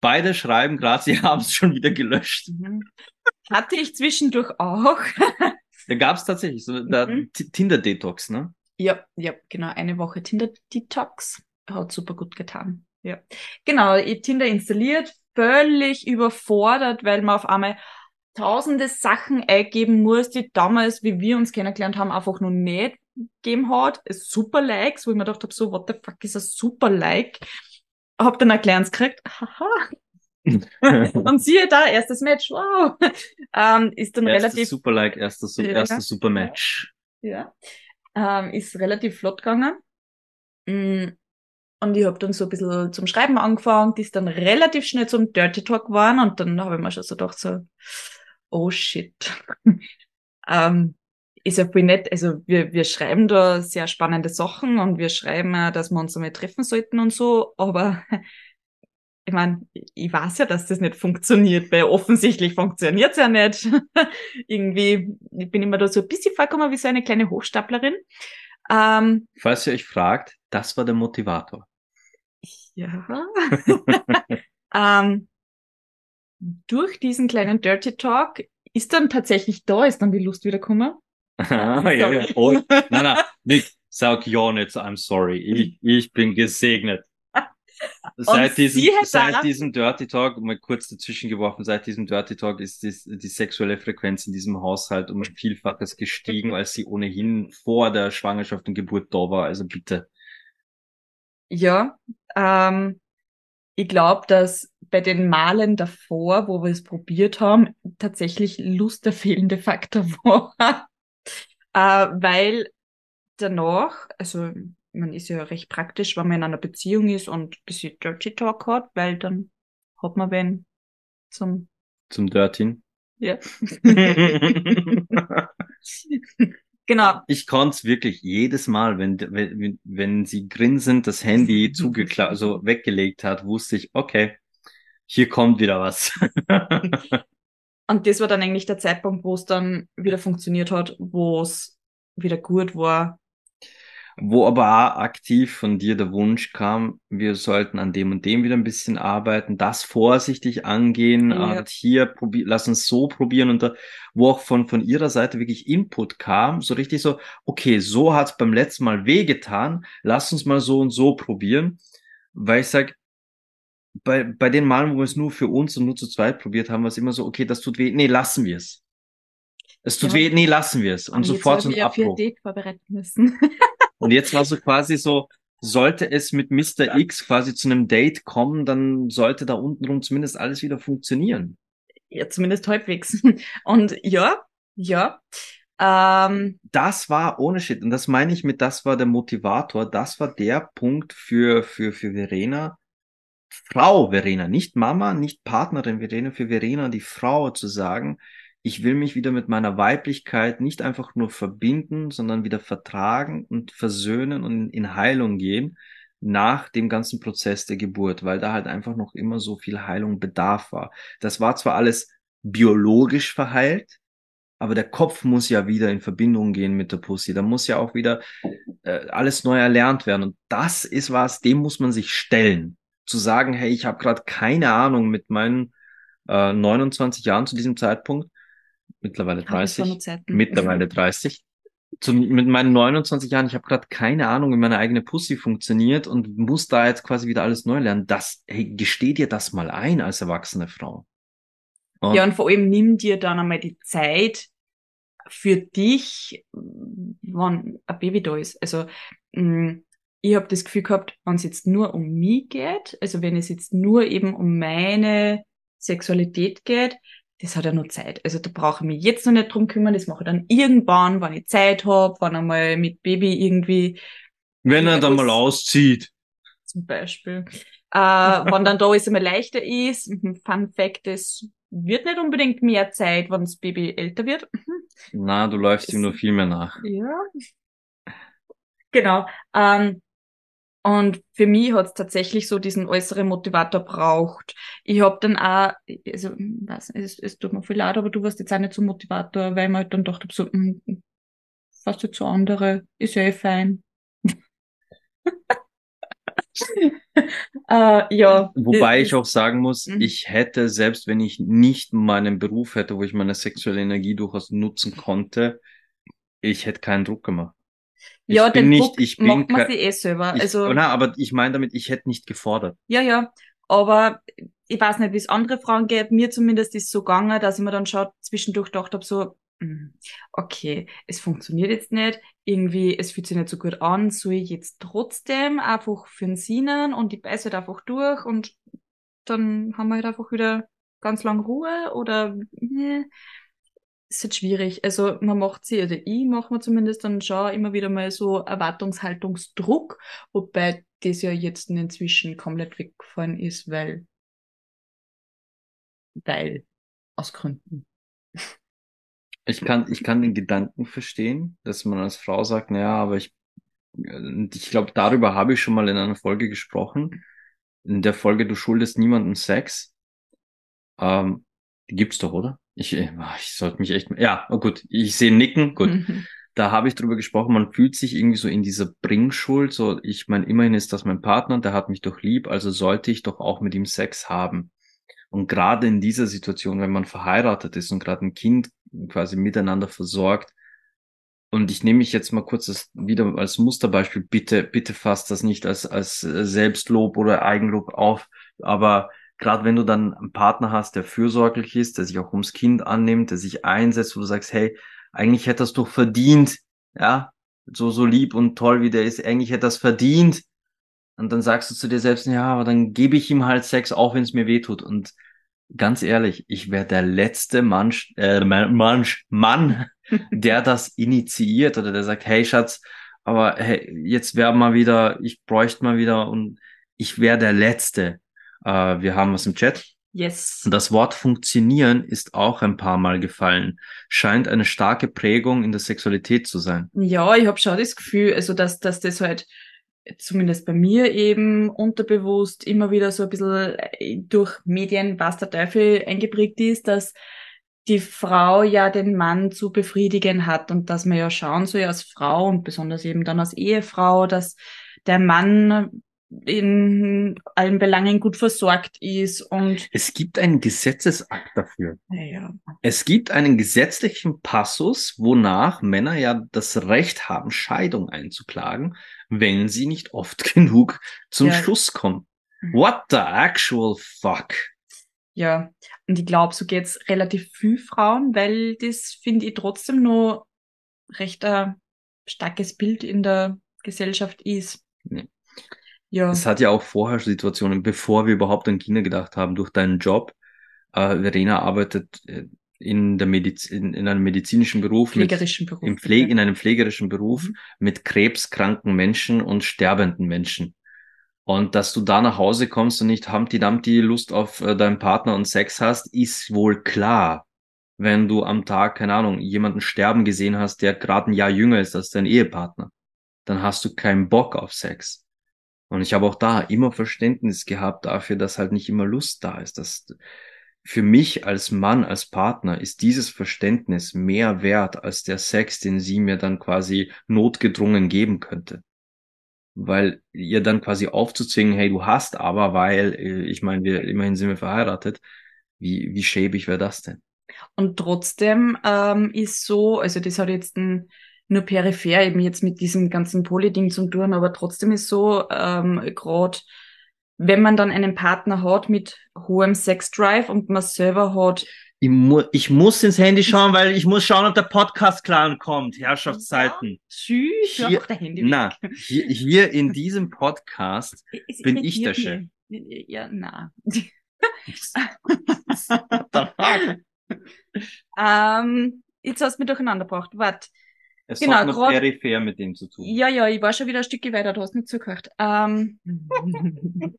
Beide schreiben gerade, sie haben es schon wieder gelöscht. Mhm. Hatte ich zwischendurch auch. Da gab es tatsächlich so mhm. Tinder-Detox, ne? Ja, ja, genau. Eine Woche Tinder-Detox. Hat super gut getan. Ja. Genau, Tinder installiert, völlig überfordert, weil man auf einmal tausende Sachen eingeben muss, die damals, wie wir uns kennengelernt haben, einfach noch nicht gegeben hat. Super Likes, wo ich mir gedacht habe, so, what the fuck ist ein Super Like? Hab dann erklärt gekriegt, haha, und siehe da, erstes Match, wow. Ähm, ist dann erstes relativ. Super Like, erstes, ja. erstes Super Match. Ja. Ähm, ist relativ flott gegangen. Mm, und ich habe dann so ein bisschen zum Schreiben angefangen, die ist dann relativ schnell zum Dirty Talk geworden und dann habe ich mir schon so gedacht, so, oh shit. ähm, ist ja voll nett, also wir, wir schreiben da sehr spannende Sachen und wir schreiben auch, dass wir uns einmal treffen sollten und so, aber ich meine, ich weiß ja, dass das nicht funktioniert, weil offensichtlich funktioniert's ja nicht. Irgendwie, ich bin immer da so ein bisschen vorgekommen wie so eine kleine Hochstaplerin. Ähm, Falls ihr euch fragt, das war der Motivator. Ja. ähm, durch diesen kleinen Dirty Talk ist dann tatsächlich da, ist dann die Lust wieder gekommen. ah, ja, ja. Oh, nein, nein, Nick, sag ja nicht, I'm sorry. Ich, ich bin gesegnet. Seit diesem, seit diesem Dirty Talk, mal kurz dazwischen geworfen, seit diesem Dirty Talk ist die, die sexuelle Frequenz in diesem Haushalt um ein Vielfaches gestiegen, als sie ohnehin vor der Schwangerschaft und Geburt da war. Also bitte. Ja, ähm, ich glaube, dass bei den Malen davor, wo wir es probiert haben, tatsächlich Lust der fehlende Faktor war. äh, weil danach, also man ist ja recht praktisch, wenn man in einer Beziehung ist und ein bisschen Dirty Talk hat, weil dann hat man wen zum... Zum Dirtin? Ja. genau. Ich konnte es wirklich jedes Mal, wenn, wenn, wenn sie grinsend das Handy zugeklappt, also weggelegt hat, wusste ich, okay, hier kommt wieder was. Und das war dann eigentlich der Zeitpunkt, wo es dann wieder funktioniert hat, wo es wieder gut war, wo aber auch aktiv von dir der Wunsch kam, wir sollten an dem und dem wieder ein bisschen arbeiten, das vorsichtig angehen, ja. hier probier, lass uns so probieren und da, wo auch von, von ihrer Seite wirklich Input kam, so richtig so, okay, so hat's beim letzten Mal wehgetan, lass uns mal so und so probieren, weil ich sag, bei, bei den Malen, wo wir es nur für uns und nur zu zweit probiert haben, war es immer so, okay, das tut weh, nee, lassen wir es. Es tut ja, weh, nee, lassen wir es. Und sofort zum Abbruch. vorbereiten müssen. Und jetzt war so quasi so, sollte es mit Mr. X quasi zu einem Date kommen, dann sollte da untenrum zumindest alles wieder funktionieren. Ja, zumindest halbwegs. Und ja, ja. Ähm, das war ohne Shit. Und das meine ich mit, das war der Motivator. Das war der Punkt für, für, für Verena. Frau Verena, nicht Mama, nicht Partnerin Verena, für Verena, die Frau zu sagen, ich will mich wieder mit meiner Weiblichkeit nicht einfach nur verbinden, sondern wieder vertragen und versöhnen und in Heilung gehen nach dem ganzen Prozess der Geburt, weil da halt einfach noch immer so viel Heilung bedarf war. Das war zwar alles biologisch verheilt, aber der Kopf muss ja wieder in Verbindung gehen mit der Pussy. Da muss ja auch wieder äh, alles neu erlernt werden. Und das ist was, dem muss man sich stellen. Zu sagen, hey, ich habe gerade keine Ahnung mit meinen äh, 29 Jahren zu diesem Zeitpunkt, mittlerweile 30, mittlerweile 30. Zu, mit meinen 29 Jahren, ich habe gerade keine Ahnung, wie meine eigene Pussy funktioniert und muss da jetzt quasi wieder alles neu lernen. Das, hey, gesteh dir das mal ein als erwachsene Frau. Und ja, und vor allem nimm dir dann einmal die Zeit für dich, wann ein Baby da ist. Also mm, ich habe das Gefühl gehabt, wenn es jetzt nur um mich geht, also wenn es jetzt nur eben um meine Sexualität geht, das hat ja nur Zeit. Also da brauche ich mich jetzt noch nicht drum kümmern, das mache ich dann irgendwann, wenn ich Zeit habe, wenn er mal mit Baby irgendwie. Wenn er dann mal auszieht. Zum Beispiel. Äh, wenn dann da alles einmal leichter ist. Mhm, Fun Fact, es wird nicht unbedingt mehr Zeit, wenn das Baby älter wird. Mhm. Na, du läufst es, ihm nur viel mehr nach. Ja. Genau. Ähm, und für mich hat es tatsächlich so diesen äußeren Motivator braucht. Ich habe dann auch, also nicht, es, es tut mir viel leid, aber du warst jetzt auch nicht so Motivator, weil ich mir halt dann dachte, so, mh, hm, fast jetzt so andere, ist ja eh fein. äh, ja. Wobei ich auch sagen muss, mhm. ich hätte, selbst wenn ich nicht meinen Beruf hätte, wo ich meine sexuelle Energie durchaus nutzen konnte, ich hätte keinen Druck gemacht. Ich ja, den nicht, Druck ich bin macht man sich eh selber. Ich, also, na, aber ich meine damit, ich hätte nicht gefordert. Ja, ja. Aber ich weiß nicht, wie es andere Frauen geht. Mir zumindest ist so gegangen, dass ich mir dann schon zwischendurch gedacht habe, so, hm, okay, es funktioniert jetzt nicht. Irgendwie, es fühlt sich nicht so gut an. Soll ich jetzt trotzdem einfach für den Sinnen und ich beiße halt einfach durch und dann haben wir halt einfach wieder ganz lang Ruhe oder, ne ist halt schwierig. Also man macht sie, also ich mache mir zumindest dann schon immer wieder mal so Erwartungshaltungsdruck, wobei das ja jetzt inzwischen komplett weggefallen ist, weil, weil, aus Gründen. Ich kann, ich kann den Gedanken verstehen, dass man als Frau sagt, naja, aber ich, ich glaube, darüber habe ich schon mal in einer Folge gesprochen. In der Folge, du schuldest niemandem Sex. Ähm, die gibt's doch, oder? Ich, äh, ich sollte mich echt, ja, oh gut, ich sehe Nicken, gut. Mhm. Da habe ich drüber gesprochen, man fühlt sich irgendwie so in dieser Bringschuld, so, ich meine, immerhin ist das mein Partner, der hat mich doch lieb, also sollte ich doch auch mit ihm Sex haben. Und gerade in dieser Situation, wenn man verheiratet ist und gerade ein Kind quasi miteinander versorgt, und ich nehme mich jetzt mal kurz das wieder als Musterbeispiel, bitte, bitte fasst das nicht als, als Selbstlob oder Eigenlob auf, aber gerade wenn du dann einen Partner hast, der fürsorglich ist, der sich auch ums Kind annimmt, der sich einsetzt, wo du sagst, hey, eigentlich hätte das doch verdient, ja, so, so lieb und toll wie der ist, eigentlich hätte das verdient. Und dann sagst du zu dir selbst, ja, aber dann gebe ich ihm halt Sex, auch wenn es mir wehtut. Und ganz ehrlich, ich wäre der letzte Mann, äh, Mann, Mann, der das initiiert oder der sagt, hey Schatz, aber hey, jetzt wäre mal wieder, ich bräuchte mal wieder und ich wäre der Letzte, äh, wir haben was im Chat. Yes. Das Wort funktionieren ist auch ein paar Mal gefallen. Scheint eine starke Prägung in der Sexualität zu sein. Ja, ich habe schon das Gefühl, also dass, dass das halt zumindest bei mir eben unterbewusst immer wieder so ein bisschen äh, durch Medien, was der Teufel eingeprägt ist, dass die Frau ja den Mann zu befriedigen hat und dass man ja schauen soll als Frau und besonders eben dann als Ehefrau, dass der Mann in allen Belangen gut versorgt ist und es gibt einen Gesetzesakt dafür. Ja. Es gibt einen gesetzlichen Passus, wonach Männer ja das Recht haben, Scheidung einzuklagen, wenn sie nicht oft genug zum ja. Schluss kommen. Mhm. What the actual fuck? Ja, und ich glaube, so geht's relativ viel Frauen, weil das finde ich trotzdem nur recht ein starkes Bild in der Gesellschaft ist. Nee. Ja. Es hat ja auch vorher Situationen, bevor wir überhaupt an Kinder gedacht haben, durch deinen Job. Äh, Verena arbeitet äh, in der Medizin, in einem medizinischen Beruf, pflegerischen mit, Beruf, im Pflege, in einem pflegerischen Beruf mhm. mit krebskranken Menschen und sterbenden Menschen. Und dass du da nach Hause kommst und nicht Humpty Dumpty Lust auf äh, deinen Partner und Sex hast, ist wohl klar. Wenn du am Tag, keine Ahnung, jemanden sterben gesehen hast, der gerade ein Jahr jünger ist als dein Ehepartner, dann hast du keinen Bock auf Sex. Und ich habe auch da immer Verständnis gehabt dafür, dass halt nicht immer Lust da ist. Dass für mich als Mann, als Partner ist dieses Verständnis mehr wert als der Sex, den sie mir dann quasi notgedrungen geben könnte. Weil ihr dann quasi aufzuzwingen, hey, du hast aber, weil, äh, ich meine, wir immerhin sind wir verheiratet, wie, wie schäbig wäre das denn? Und trotzdem ähm, ist so, also das hat jetzt ein nur peripher eben jetzt mit diesem ganzen Poly-Ding zu tun, aber trotzdem ist so, ähm, gerade wenn man dann einen Partner hat mit hohem Sex-Drive und man selber hat ich, mu ich muss ins Handy schauen, weil ich muss schauen, ob der Podcast klar kommt. Herrschaftszeiten. Ja, tschüss, hier, der Handy na, hier, hier in diesem Podcast es bin ich der Chef. Ja, na. ähm, jetzt hast du mich durcheinander gebracht. Warte. Es genau, hat noch grad, peripher mit dem zu tun. Ja, ja, ich war schon wieder ein Stück weiter, du hast nicht zugehört. Ähm,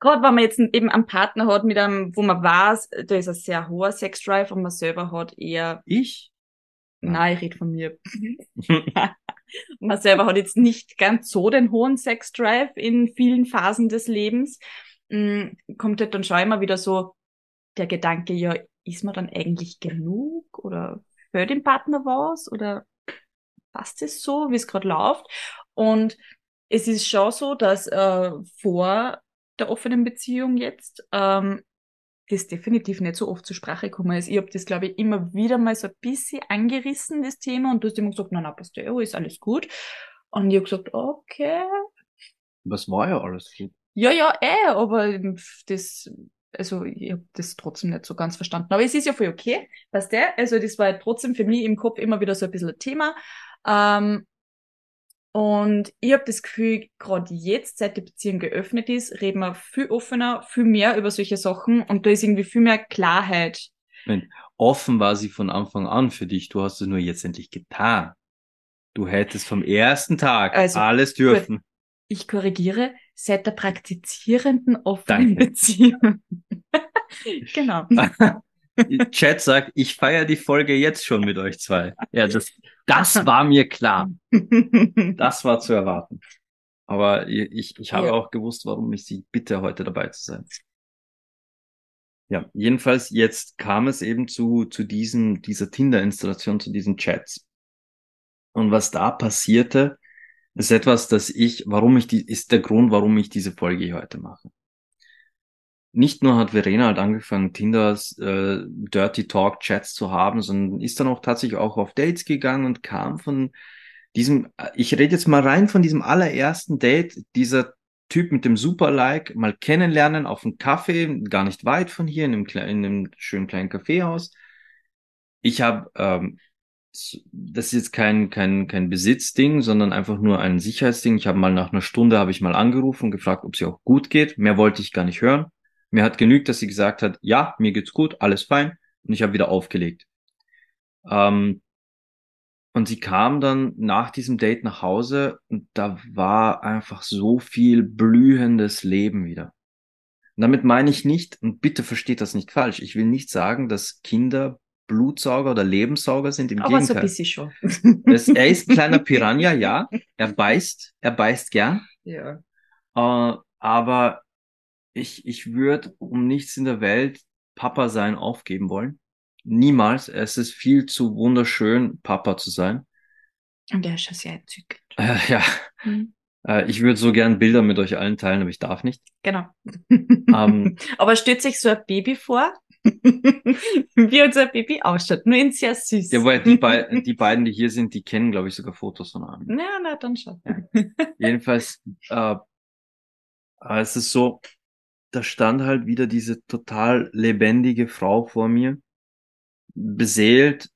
Gerade wenn man jetzt eben einen Partner hat, mit einem, wo man weiß, da ist ein sehr hoher Sexdrive und man selber hat eher. Ich? Nein, ich rede von mir. man selber hat jetzt nicht ganz so den hohen Sexdrive in vielen Phasen des Lebens. Mm, kommt halt dann schon immer wieder so der Gedanke, ja, ist man dann eigentlich genug oder für den Partner was oder passt es so, wie es gerade läuft? Und es ist schon so, dass äh, vor der offenen Beziehung jetzt ähm, das definitiv nicht so oft zur Sprache gekommen ist. Ich habe das, glaube ich, immer wieder mal so ein bisschen angerissen, das Thema, und du hast immer gesagt, na, na, passt ja, ist alles gut. Und ich habe gesagt, okay. Was war ja alles gut? Ja, ja, eh, aber das also ich habe das trotzdem nicht so ganz verstanden. Aber es ist ja voll okay, weißt du? Also das war trotzdem für mich im Kopf immer wieder so ein bisschen ein Thema. Ähm, und ich habe das Gefühl, gerade jetzt, seit die Beziehung geöffnet ist, reden wir viel offener, viel mehr über solche Sachen und da ist irgendwie viel mehr Klarheit. Nein, offen war sie von Anfang an für dich, du hast es nur jetzt endlich getan. Du hättest vom ersten Tag also, alles dürfen. Ich korrigiere, seit der praktizierenden offenen Danke. Beziehung. genau. Chat sagt, ich feiere die Folge jetzt schon mit euch zwei. Ja, das, das war mir klar. Das war zu erwarten. Aber ich, ich habe ja. auch gewusst, warum ich sie bitte, heute dabei zu sein. Ja, jedenfalls jetzt kam es eben zu, zu diesem, dieser Tinder-Installation, zu diesen Chats. Und was da passierte, ist etwas, das ich, warum ich die, ist der Grund, warum ich diese Folge heute mache. Nicht nur hat Verena halt angefangen, Tinders äh, Dirty Talk Chats zu haben, sondern ist dann auch tatsächlich auch auf Dates gegangen und kam von diesem, ich rede jetzt mal rein von diesem allerersten Date, dieser Typ mit dem Super-Like, mal kennenlernen auf einem Kaffee, gar nicht weit von hier, in einem, in einem schönen kleinen Kaffeehaus. Ich habe ähm, das ist jetzt kein, kein, kein Besitzding, sondern einfach nur ein Sicherheitsding. Ich habe mal nach einer Stunde habe ich mal angerufen und gefragt, ob sie auch gut geht. Mehr wollte ich gar nicht hören. Mir hat genügt, dass sie gesagt hat, ja, mir geht's gut, alles fein. Und ich habe wieder aufgelegt. Ähm, und sie kam dann nach diesem Date nach Hause und da war einfach so viel blühendes Leben wieder. damit meine ich nicht, und bitte versteht das nicht falsch, ich will nicht sagen, dass Kinder Blutsauger oder Lebenssauger sind. Im Aber Gegenteil. so ein bisschen schon. Es, er ist ein kleiner Piranha, ja. Er beißt, er beißt gern. Ja. Äh, aber ich, ich würde um nichts in der Welt Papa sein aufgeben wollen. Niemals. Es ist viel zu wunderschön, Papa zu sein. Und er ist schon sehr entzückend. Äh, ja. Mhm. Äh, ich würde so gern Bilder mit euch allen teilen, aber ich darf nicht. Genau. Ähm, Aber stellt sich so ein Baby vor, wie unser Baby ausschaut. Nur in sehr süß. ja, weil die, bei, die beiden, die hier sind, die kennen, glaube ich, sogar Fotos von Armin. Na, na, dann schon. Jedenfalls, äh, es ist so, da stand halt wieder diese total lebendige Frau vor mir, beseelt,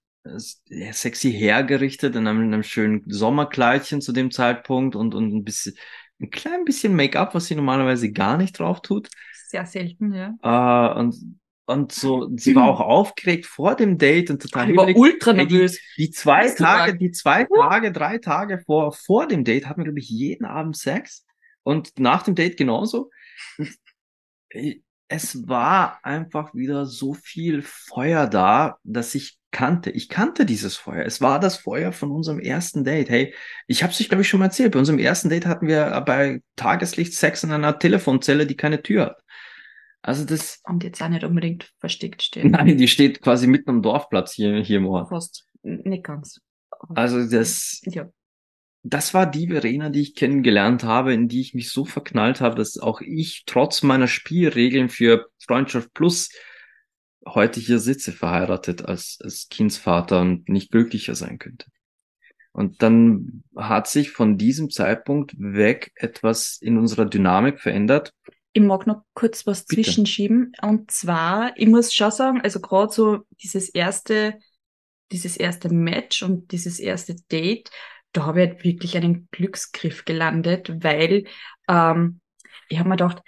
ja, sexy hergerichtet in einem, in einem schönen Sommerkleidchen zu dem Zeitpunkt und, und ein bisschen, ein klein bisschen Make-up, was sie normalerweise gar nicht drauf tut. Sehr selten, ja. Äh, und, und so, sie war auch aufgeregt vor dem Date und total Ich war ultra Ey, die- nervös. Die zwei Tage, die zwei Tage, drei Tage vor, vor dem Date hatten wir, glaube ich, jeden Abend Sex. Und nach dem Date genauso. Es war einfach wieder so viel Feuer da, dass ich kannte. Ich kannte dieses Feuer. Es war das Feuer von unserem ersten Date. Hey, ich habe es euch, glaube ich, schon mal erzählt. Bei unserem ersten Date hatten wir bei Tageslicht Sex in einer Telefonzelle, die keine Tür hat. Also das, Und jetzt auch nicht unbedingt versteckt stehen. nein, die steht quasi mitten am Dorfplatz hier, hier im Ort. Fast. Nicht ganz. Also das, Ja. das war die Verena, die ich kennengelernt habe, in die ich mich so verknallt habe, dass auch ich trotz meiner Spielregeln für Freundschaft Plus heute hier sitze, verheiratet als, als Kindsvater und nicht glücklicher sein könnte. Und dann hat sich von diesem Zeitpunkt weg etwas in unserer Dynamik verändert. Ich mag noch kurz was Bitte. zwischenschieben. Und zwar, ich muss schon sagen, also gerade so dieses erste, dieses erste Match und dieses erste Date, da habe ich halt wirklich einen Glücksgriff gelandet, weil ähm, ich habe mir gedacht,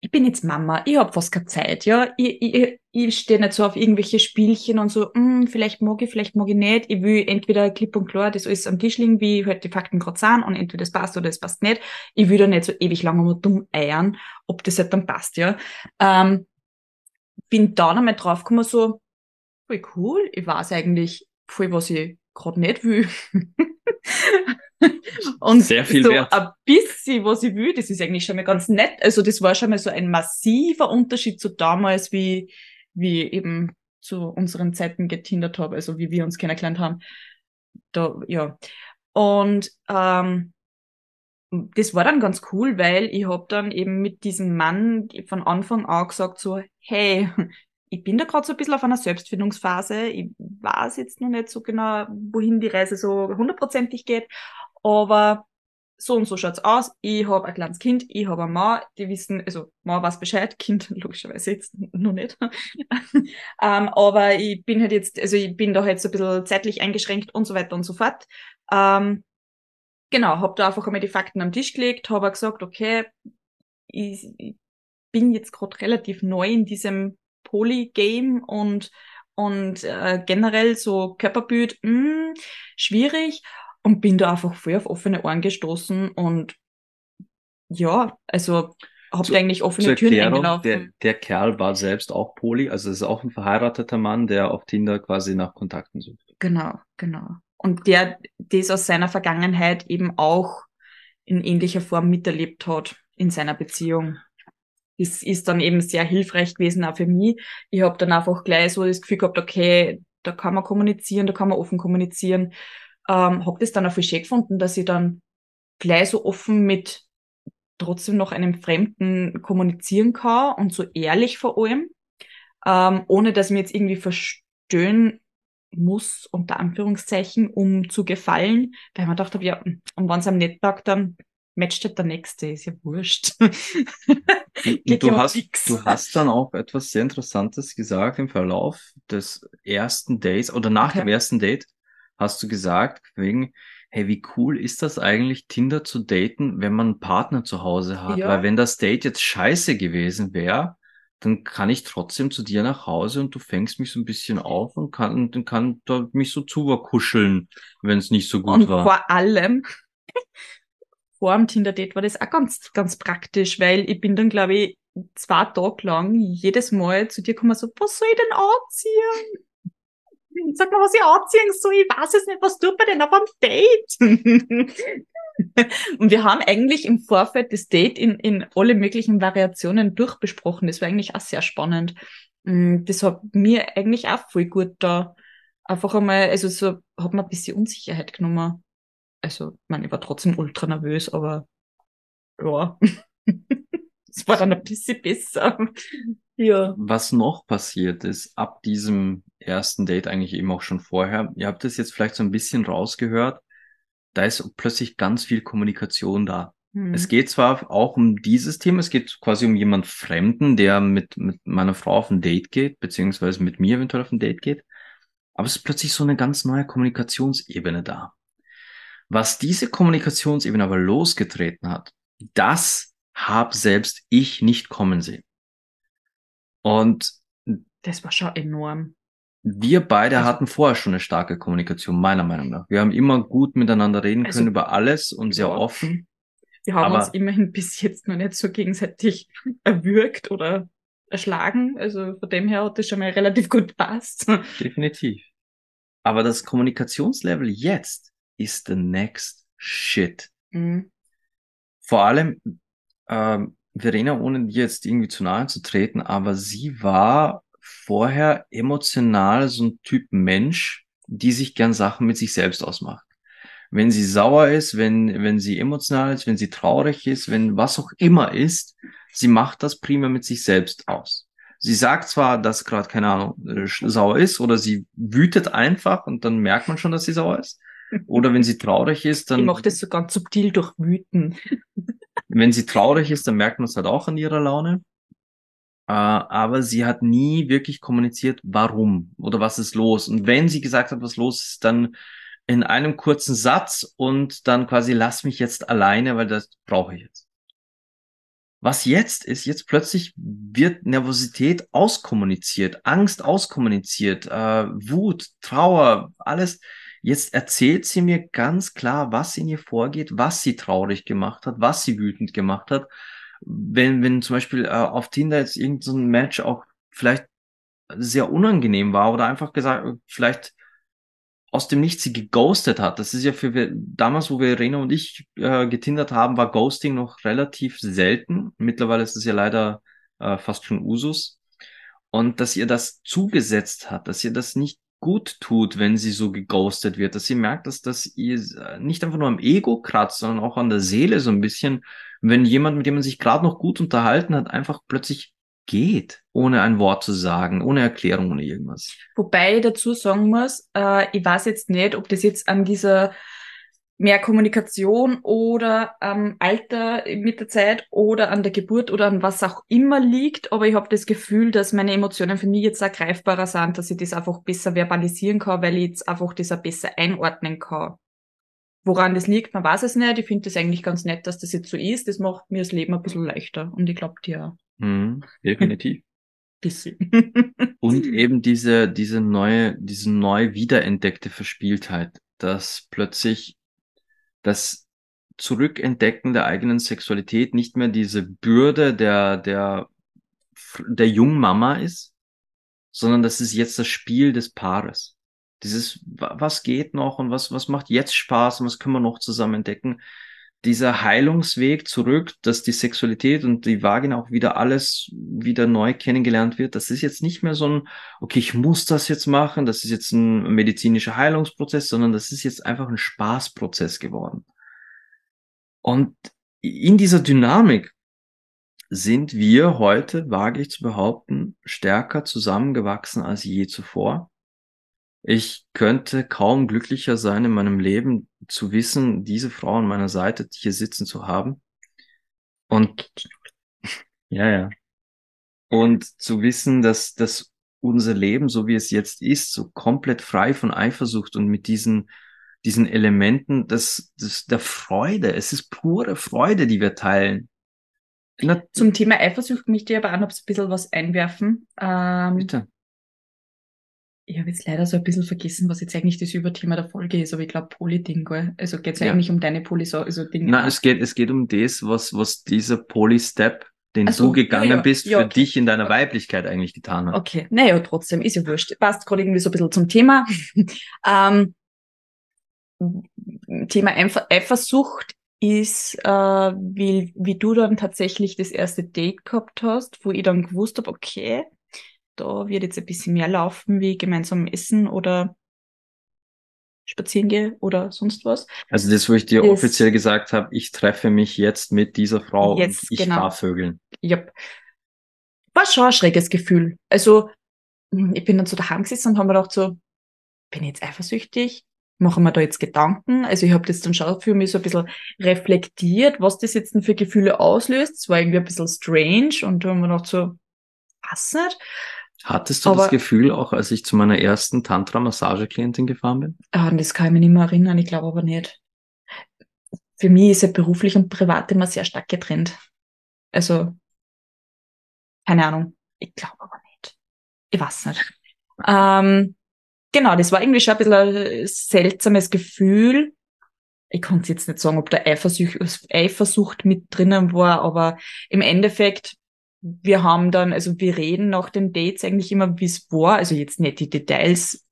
ich bin jetzt Mama, ich habe fast keine Zeit, ja. Ich, ich, ich stehe nicht so auf irgendwelche Spielchen und so, hm, vielleicht mag ich, vielleicht mag ich nicht. Ich will entweder klipp und klar das alles am Tisch liegen, wie halt die Fakten gerade sind, und entweder es passt oder es passt nicht. Ich will da nicht so ewig lang mal dumm eiern, ob das halt dann passt, ja. Ähm, bin dann einmal draufgekommen, so, voll cool, ich weiß eigentlich voll, was ich gerade nicht will. Und Sehr viel so wert. ein bisschen, was ich will, das ist eigentlich schon mal ganz nett. Also das war schon mal so ein massiver Unterschied zu damals, wie, wie eben zu unseren Zeiten getindert habe, also wie wir uns kennengelernt haben. Da, ja. Und ähm, das war dann ganz cool, weil ich hab dann eben mit diesem Mann von Anfang an gesagt so, hey, ich bin da gerade so ein bisschen auf einer Selbstfindungsphase. Ich weiß jetzt noch nicht so genau, wohin die Reise so hundertprozentig geht, aber so und so schaut's aus. Ich habe ein kleines Kind, ich habe eine Mann, die wissen, also Mann weiß Bescheid, Kind logischerweise jetzt noch nicht. ähm, aber ich bin halt jetzt, also ich bin da halt so ein bisschen zeitlich eingeschränkt und so weiter und so fort. Ähm, genau, habe da einfach einmal die Fakten am Tisch gelegt, habe gesagt, okay, ich, ich bin jetzt gerade relativ neu in diesem Poly-Game und und äh, generell so Körperbild, mh, schwierig und bin da einfach voll auf offene Ohren gestoßen und ja, also hab Zu- da eigentlich offene Zur Türen Erklärung, eingelaufen. der, der Kerl war selbst auch Poli, also es ist auch ein verheirateter Mann, der auf Tinder quasi nach Kontakten sucht. Genau, genau. Und der das aus seiner Vergangenheit eben auch in ähnlicher Form miterlebt hat in seiner Beziehung. Das ist dann eben sehr hilfreich gewesen auch für mich. Ich habe dann einfach gleich so das Gefühl gehabt, okay, da kann man kommunizieren, da kann man offen kommunizieren. Ähm, habe das dann auch viel schön gefunden, dass ich dann gleich so offen mit trotzdem noch einem Fremden kommunizieren kann und so ehrlich vor allem, ähm, ohne dass ich mir jetzt irgendwie verstöhnen muss, unter Anführungszeichen, um zu gefallen, weil man dachte, ja, und wenn es am nicht packt, dann matcht halt der Nächste, ist ja wurscht. Du ja hast, nix. du hast dann auch etwas sehr Interessantes gesagt im Verlauf des ersten Dates oder nach Okay. dem ersten Date hast du gesagt, wegen, hey, wie cool ist das eigentlich, Tinder zu daten, wenn man einen Partner zu Hause hat? Ja. Weil wenn das Date jetzt scheiße gewesen wäre, dann kann ich trotzdem zu dir nach Hause und du fängst mich so ein bisschen auf und kann, dann kann da mich so zukuscheln, wenn es nicht so gut und war. vor allem, vor dem Tinder-Date war das auch ganz, ganz praktisch, weil ich bin dann, glaube ich, zwei Tage lang jedes Mal zu dir kommen so, was soll ich denn anziehen? Sag mal, was ich anziehen soll. Ich weiß es nicht, was tut man denn auf einem Date? und wir haben eigentlich im Vorfeld das Date in, in alle möglichen Variationen durchbesprochen. Das war eigentlich auch sehr spannend. Mm, das hat mir eigentlich auch voll gut da einfach einmal, also so hat mir ein bisschen Unsicherheit genommen. Also, ich meine, ich war trotzdem ultra nervös, aber ja. Es war dann ein bisschen besser. Ja. Was noch passiert ist, ab diesem ersten Date eigentlich eben auch schon vorher, ihr habt es jetzt vielleicht so ein bisschen rausgehört, da ist plötzlich ganz viel Kommunikation da. Hm. Es geht zwar auch um dieses Thema, es geht quasi um jemand Fremden, der mit, mit meiner Frau auf ein Date geht, beziehungsweise mit mir eventuell auf ein Date geht, aber es ist plötzlich so eine ganz neue Kommunikationsebene da. Was diese Kommunikationsebene aber losgetreten hat, das hab selbst ich nicht kommen sehen. Und das war schon enorm. Wir beide also, hatten vorher schon eine starke Kommunikation, meiner Meinung nach. Wir haben immer gut miteinander reden also, können über alles und sehr offen. Wir haben uns immerhin bis jetzt noch nicht so gegenseitig erwürgt oder erschlagen. Also von dem her hat das schon mal relativ gut passt. Definitiv. Aber das Kommunikationslevel jetzt ist the next shit. Mhm. Vor allem, ähm, Verena, ohne jetzt irgendwie zu nahe zu treten, aber sie war vorher emotional so ein Typ Mensch, die sich gern Sachen mit sich selbst ausmacht. Wenn sie sauer ist, wenn, wenn sie emotional ist, wenn sie traurig ist, wenn was auch immer ist, sie macht das prima mit sich selbst aus. Sie sagt zwar, dass gerade, keine Ahnung, äh, sauer ist oder sie wütet einfach und dann merkt man schon, dass sie sauer ist. Oder wenn sie traurig ist, dann. Die macht es so ganz subtil durch Wüten. Wenn sie traurig ist, dann merkt man es halt auch an ihrer Laune. Äh, aber sie hat nie wirklich kommuniziert, warum oder was ist los. Und wenn sie gesagt hat, was los ist, dann in einem kurzen Satz und dann quasi lass mich jetzt alleine, weil das brauche ich jetzt. Was jetzt ist, jetzt plötzlich wird Nervosität auskommuniziert, Angst auskommuniziert, äh, Wut, Trauer, alles Jetzt erzählt sie mir ganz klar, was in ihr vorgeht, was sie traurig gemacht hat, was sie wütend gemacht hat. Wenn, wenn zum Beispiel äh, auf Tinder jetzt irgendein so Match auch vielleicht sehr unangenehm war oder einfach gesagt, vielleicht aus dem Nichts sie geghostet hat. Das ist ja für damals, wo wir Rena und ich äh, getindert haben, war Ghosting noch relativ selten. Mittlerweile ist es ja leider äh, fast schon Usus. Und dass ihr das zugesetzt hat, dass ihr das nicht gut tut, wenn sie so geghostet wird, dass sie merkt, dass das ihr nicht einfach nur am Ego kratzt, sondern auch an der Seele so ein bisschen, wenn jemand, mit dem man sich gerade noch gut unterhalten hat, einfach plötzlich geht, ohne ein Wort zu sagen, ohne Erklärung, ohne irgendwas. Wobei ich dazu sagen muss, äh, ich weiß jetzt nicht, ob das jetzt an dieser mehr Kommunikation oder am Alter mit der Zeit oder an der Geburt oder an was auch immer liegt. Aber ich habe das Gefühl, dass meine Emotionen für mich jetzt auch greifbarer sind, dass ich das einfach besser verbalisieren kann, weil ich jetzt einfach das auch besser einordnen kann. Woran das liegt, man weiß es nicht. Ich finde das eigentlich ganz nett, dass das jetzt so ist. Das macht mir das Leben ein bisschen leichter. Und ich glaube dir auch. Mhm, definitiv. Und eben diese, diese neue, diese neu wiederentdeckte Verspieltheit, dass plötzlich das Zurückentdecken der eigenen Sexualität nicht mehr diese Bürde der, der, der Jungmama ist, sondern das ist jetzt das Spiel des Paares. Dieses, was geht noch und was, was macht jetzt Spaß und was können wir noch zusammen entdecken? Dieser Heilungsweg zurück, dass die Sexualität und die Vagina auch wieder alles wieder neu kennengelernt wird, das ist jetzt nicht mehr so ein, okay, ich muss das jetzt machen, das ist jetzt ein medizinischer Heilungsprozess, sondern das ist jetzt einfach ein Spaßprozess geworden. Und in dieser Dynamik sind wir heute, wage ich zu behaupten, stärker zusammengewachsen als je zuvor. Ich könnte kaum glücklicher sein in meinem Leben zu wissen, diese Frau an meiner Seite hier sitzen zu haben. Und ja, ja. Und zu wissen, dass, dass unser Leben, so wie es jetzt ist, so komplett frei von Eifersucht und mit diesen diesen Elementen des, des, der Freude. Es ist pure Freude, die wir teilen. Na, Zum Thema Eifersucht möchte ich aber auch noch ein bisschen was einwerfen. Ähm, Bitte. Ich habe jetzt leider so ein bisschen vergessen, was jetzt eigentlich das Überthema der Folge ist, aber ich glaube Poly-Ding, Also geht es ja. eigentlich um deine Poly, so, also Dinge. Nein, es geht, es geht um das, was, was dieser Poly-Step den so, du gegangen ja, bist, ja, für okay. dich in deiner Weiblichkeit eigentlich getan hast. Okay, naja, trotzdem, ist ja wurscht. Passt gerade irgendwie so ein bisschen zum Thema. ähm, Thema Eifersucht ist, äh, wie, wie du dann tatsächlich das erste Date gehabt hast, wo ich dann gewusst habe, okay, da wird jetzt ein bisschen mehr laufen wie gemeinsam essen oder spazieren gehe oder sonst was. Also das, wo ich dir das, offiziell gesagt habe, ich treffe mich jetzt mit dieser Frau jetzt, und ich genau. fahr Vögeln. Ja. War schon ein schräges Gefühl. Also hm, ich bin dann so daheim gesessen und habe mir gedacht so, bin ich jetzt eifersüchtig? Mache mir da jetzt Gedanken? Also ich habe das dann schon für mich so ein bisschen reflektiert, was das jetzt denn für Gefühle auslöst. Es war irgendwie ein bisschen strange und da haben wir gedacht so, was nicht? Hattest du aber, das Gefühl auch, als ich zu meiner ersten Tantra-Massage-Klientin gefahren bin? Ah, das kann ich mir nicht mehr erinnern, ich glaube aber nicht. Für mich ist ja beruflich und privat immer sehr stark getrennt. Also, keine Ahnung. Ich glaube aber nicht. Ich weiß nicht. Ähm, genau, das war irgendwie schon ein bisschen ein seltsames Gefühl. Ich konnte jetzt nicht sagen, ob da Eifersucht, Eifersucht mit drinnen war, aber im Endeffekt wir haben dann, also wir reden nach den Dates eigentlich immer, wie es war. Also jetzt nicht die Details,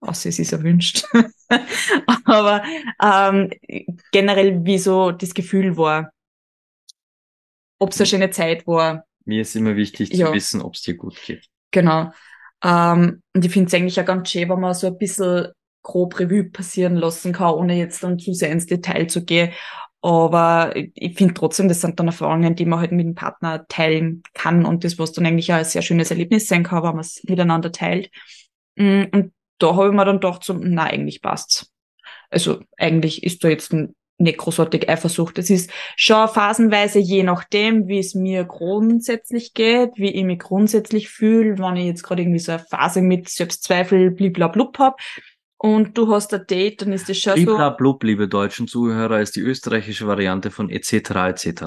außer es ist erwünscht. Aber ähm, generell, wie so das Gefühl war. Ob es eine schöne Zeit war. Mir ist immer wichtig ja. zu wissen, ob es dir gut geht. Genau. Ähm, und ich finde es eigentlich auch ganz schön, wenn man so ein bisschen grob Revue passieren lassen kann, ohne jetzt dann zu sehr ins Detail zu gehen. Aber ich finde trotzdem, das sind dann Erfahrungen, die man halt mit dem Partner teilen kann und das, was dann eigentlich auch ein sehr schönes Erlebnis sein kann, wenn man es miteinander teilt. Mm, und da habe ich mir dann gedacht, so, na, eigentlich passt's. Also eigentlich ist da jetzt nicht großartig Eifersucht. Es ist schon phasenweise je nachdem, wie es mir grundsätzlich geht, wie ich mich grundsätzlich fühle, wenn ich jetzt gerade irgendwie so eine Phase mit Selbstzweifel bliblablub habe, und du hast ein Date, dann ist das schon Blibla so. Blub, liebe deutschen Zuhörer, ist die österreichische Variante von etc. etc.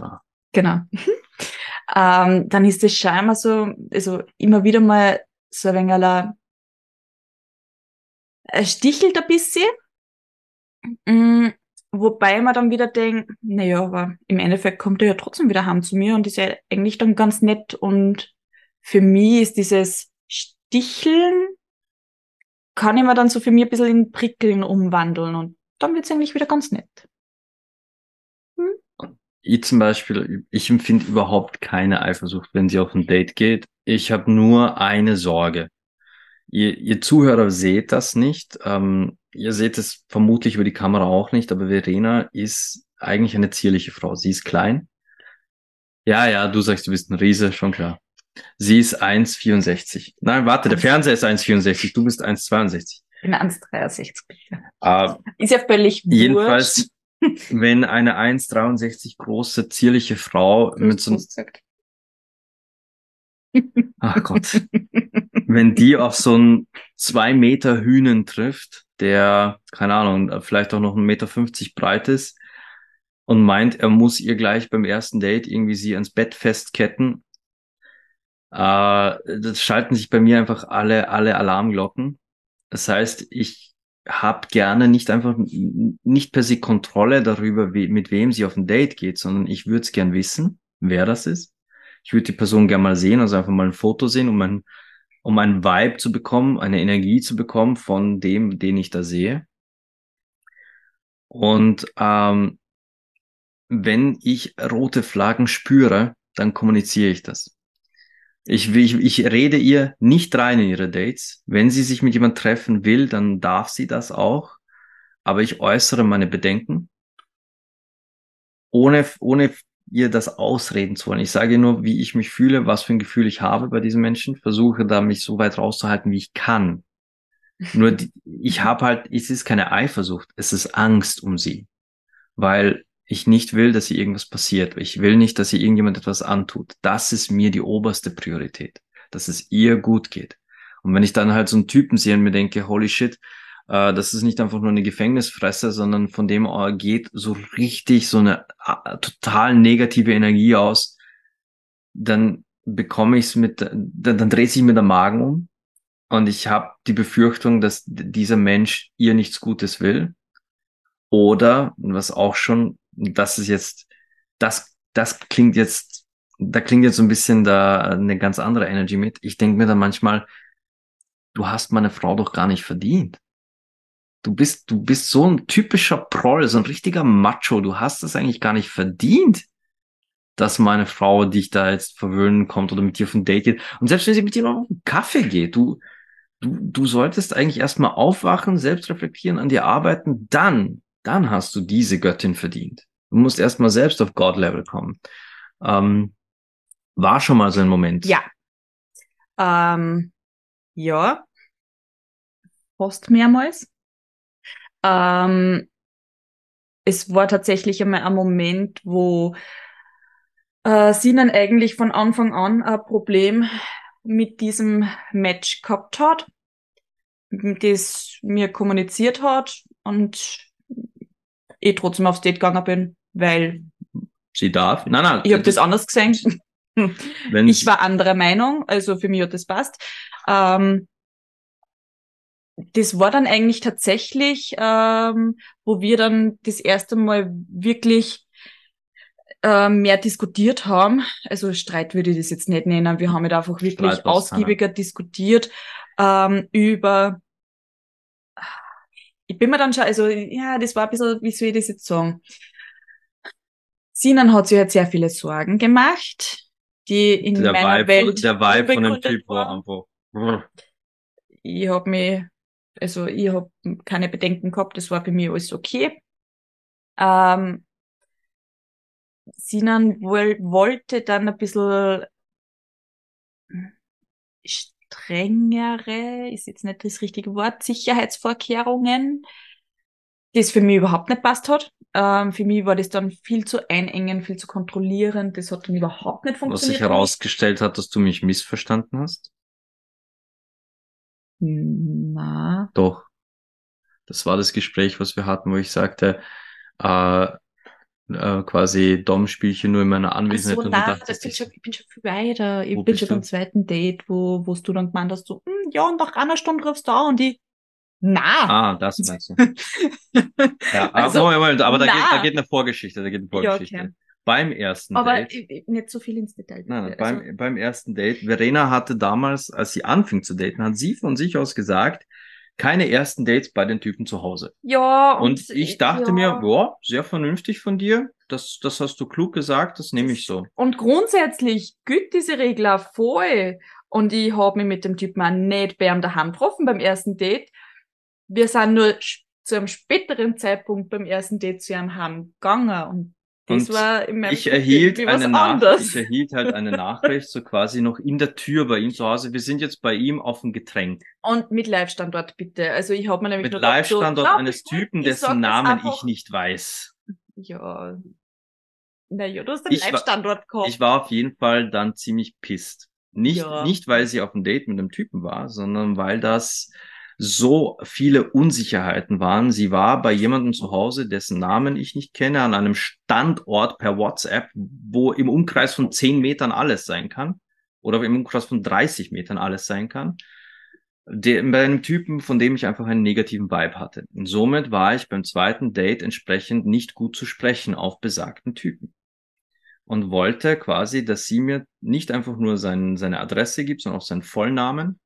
Genau. ähm, dann ist das schon immer so, also immer wieder mal so ein wenig ein stichelt ein bisschen. Mm, wobei man dann wieder denkt, naja, aber im Endeffekt kommt er ja trotzdem wieder heim zu mir und ist ja eigentlich dann ganz nett. Und für mich ist dieses Sticheln kann ich mir dann so für mich ein bisschen in Prickeln umwandeln und dann wird's eigentlich wieder ganz nett. Hm? Ich zum Beispiel, ich empfinde überhaupt keine Eifersucht, wenn sie auf ein Date geht. Ich habe nur eine Sorge. Ihr, ihr Zuhörer seht das nicht. Ähm, ihr seht es vermutlich über die Kamera auch nicht, aber Verena ist eigentlich eine zierliche Frau. Sie ist klein. Ja, ja, du sagst, du bist ein Riese, schon klar. Sie ist 1,64. Nein, warte, der Fernseher ist 1,64, du bist 1,62. Ich bin 1,63. Uh, ist ja völlig wurscht. Jedenfalls, wenn eine 1,63 große, zierliche Frau mit so Ach Gott. wenn die auf so einen zwei Meter Hühnen trifft, der, keine Ahnung, vielleicht auch noch 1,50 Meter breit ist und meint, er muss ihr gleich beim ersten Date irgendwie sie ans Bett festketten äh, das schalten sich bei mir einfach alle, alle Alarmglocken. Das heißt, ich habe gerne nicht einfach, nicht per se Kontrolle darüber, wie, mit wem sie auf ein Date geht, sondern ich würde es gern wissen, wer das ist. Ich würde die Person gern mal sehen, also einfach mal ein Foto sehen, um ein, um einen Vibe zu bekommen, eine Energie zu bekommen von dem, den ich da sehe. Und ähm, wenn ich rote Flaggen spüre, dann kommuniziere ich das. Ich, ich, ich rede ihr nicht rein in ihre Dates. Wenn sie sich mit jemand treffen will, dann darf sie das auch. Aber ich äußere meine Bedenken, ohne, ohne ihr das ausreden zu wollen. Ich sage nur, wie ich mich fühle, was für ein Gefühl ich habe bei diesen Menschen, versuche da mich so weit rauszuhalten, wie ich kann. Nur die, ich habe halt, es ist keine Eifersucht, es ist Angst um sie. Weil ich nicht will, dass ihr irgendwas passiert. Ich will nicht, dass ihr irgendjemand etwas antut. Das ist mir die oberste Priorität, dass es ihr gut geht. Und wenn ich dann halt so einen Typen sehe und mir denke, holy shit, äh, das ist nicht einfach nur eine Gefängnisfresse, sondern von dem geht so richtig so eine äh, total negative Energie aus, dann bekomme ich es mit, dann, dann dreht sich mir der Magen um und ich habe die Befürchtung, dass dieser Mensch ihr nichts Gutes will. Oder, was auch schon das ist jetzt, das, das klingt jetzt da klingt jetzt so ein bisschen da eine ganz andere Energy mit. Ich denke mir dann manchmal, du hast meine Frau doch gar nicht verdient. Du bist, du bist so ein typischer Proll, so ein richtiger Macho. Du hast es eigentlich gar nicht verdient, dass meine Frau dich da jetzt verwöhnen kommt oder mit dir auf ein Date geht. Und selbst wenn sie mit dir noch auf einen Kaffee geht, du, du, du solltest eigentlich erstmal aufwachen, selbst reflektieren, an dir arbeiten, dann, dann hast du diese Göttin verdient. Du musst erstmal selbst auf God-Level kommen. Ähm, war schon mal so ein Moment. Ja. Ähm, ja. Fast mehrmals. Ähm, es war tatsächlich einmal ein Moment, wo äh, Sinan eigentlich von Anfang an ein Problem mit diesem Match gehabt hat, das mir kommuniziert hat und ich trotzdem aufs Date gegangen bin, weil sie darf. Nein, nein. Ich habe das anders gesehen. Ich war anderer Meinung, also für mich hat das passt. Ähm, das war dann eigentlich tatsächlich, ähm, wo wir dann das erste Mal wirklich äh, mehr diskutiert haben. Also Streit würde ich das jetzt nicht nennen. Wir haben halt einfach wirklich ausgiebiger diskutiert ähm, über. Ich bin mir dann schon, also ja, das war ein bisschen, wie soll ich das jetzt sagen? Sinan hat sich halt sehr viele Sorgen gemacht, die in der meiner Vibe, Welt der Vibe von dem Typ war einfach. Ich habe mich also ich habe keine Bedenken gehabt, das war für mich alles okay. Ähm, Sinan wohl, wollte dann ein bisschen strengere, ist jetzt nicht das richtige Wort, Sicherheitsvorkehrungen, das für mich überhaupt nicht passt hat. Ähm, für mich war das dann viel zu einengen, viel zu kontrollierend, das hat dann überhaupt nicht funktioniert. Was sich herausgestellt hat, dass du mich missverstanden hast? Na. Doch. Das war das Gespräch, was wir hatten, wo ich sagte, äh, äh, quasi Dom-Spielchen nur in meiner Anwesenheit. So, und nein, dachtest, bin schon, ich bin schon viel weiter. Ich bin schon beim zweiten Date, wo, wo du dann gemeint hast, so, hm, ja, und nach einer Stunde rufst du da und ich, na. Ah, das meinst du. ja, also, Moment, Moment, aber da geht, da geht eine Vorgeschichte, da geht eine Vorgeschichte. Ja, okay beim ersten Aber Date. Aber nicht so viel ins Detail. Nein, also. beim, beim ersten Date. Verena hatte damals, als sie anfing zu daten, hat sie von sich aus gesagt, keine ersten Dates bei den Typen zu Hause. Ja. Und, und ich dachte ja. mir, boah, sehr vernünftig von dir. Das, das hast du klug gesagt, das nehme ich so. Und grundsätzlich gilt diese Regel auch voll. Und ich habe mich mit dem Typen auch nicht bei ihm daheim getroffen beim ersten Date. Wir sind nur zu einem späteren Zeitpunkt beim ersten Date zu ihm heim gegangen. Und und ich erhielt eine Nachricht, ich erhielt halt eine Nachricht, so quasi noch in der Tür bei ihm zu Hause. Wir sind jetzt bei ihm auf dem Getränk. Und mit Live-Standort bitte. Also ich habe mir nämlich mit Live-Standort so, eines Typen, dessen Namen ich nicht weiß. Ja. Naja, du hast einen Live-Standort gehabt. Ich war auf jeden Fall dann ziemlich pisst. Nicht, ja. nicht weil sie auf dem Date mit einem Typen war, sondern weil das so viele Unsicherheiten waren. Sie war bei jemandem zu Hause, dessen Namen ich nicht kenne, an einem Standort per WhatsApp, wo im Umkreis von 10 Metern alles sein kann oder im Umkreis von 30 Metern alles sein kann. Der, bei einem Typen, von dem ich einfach einen negativen Vibe hatte. Und somit war ich beim zweiten Date entsprechend nicht gut zu sprechen auf besagten Typen. Und wollte quasi, dass sie mir nicht einfach nur sein, seine Adresse gibt, sondern auch seinen Vollnamen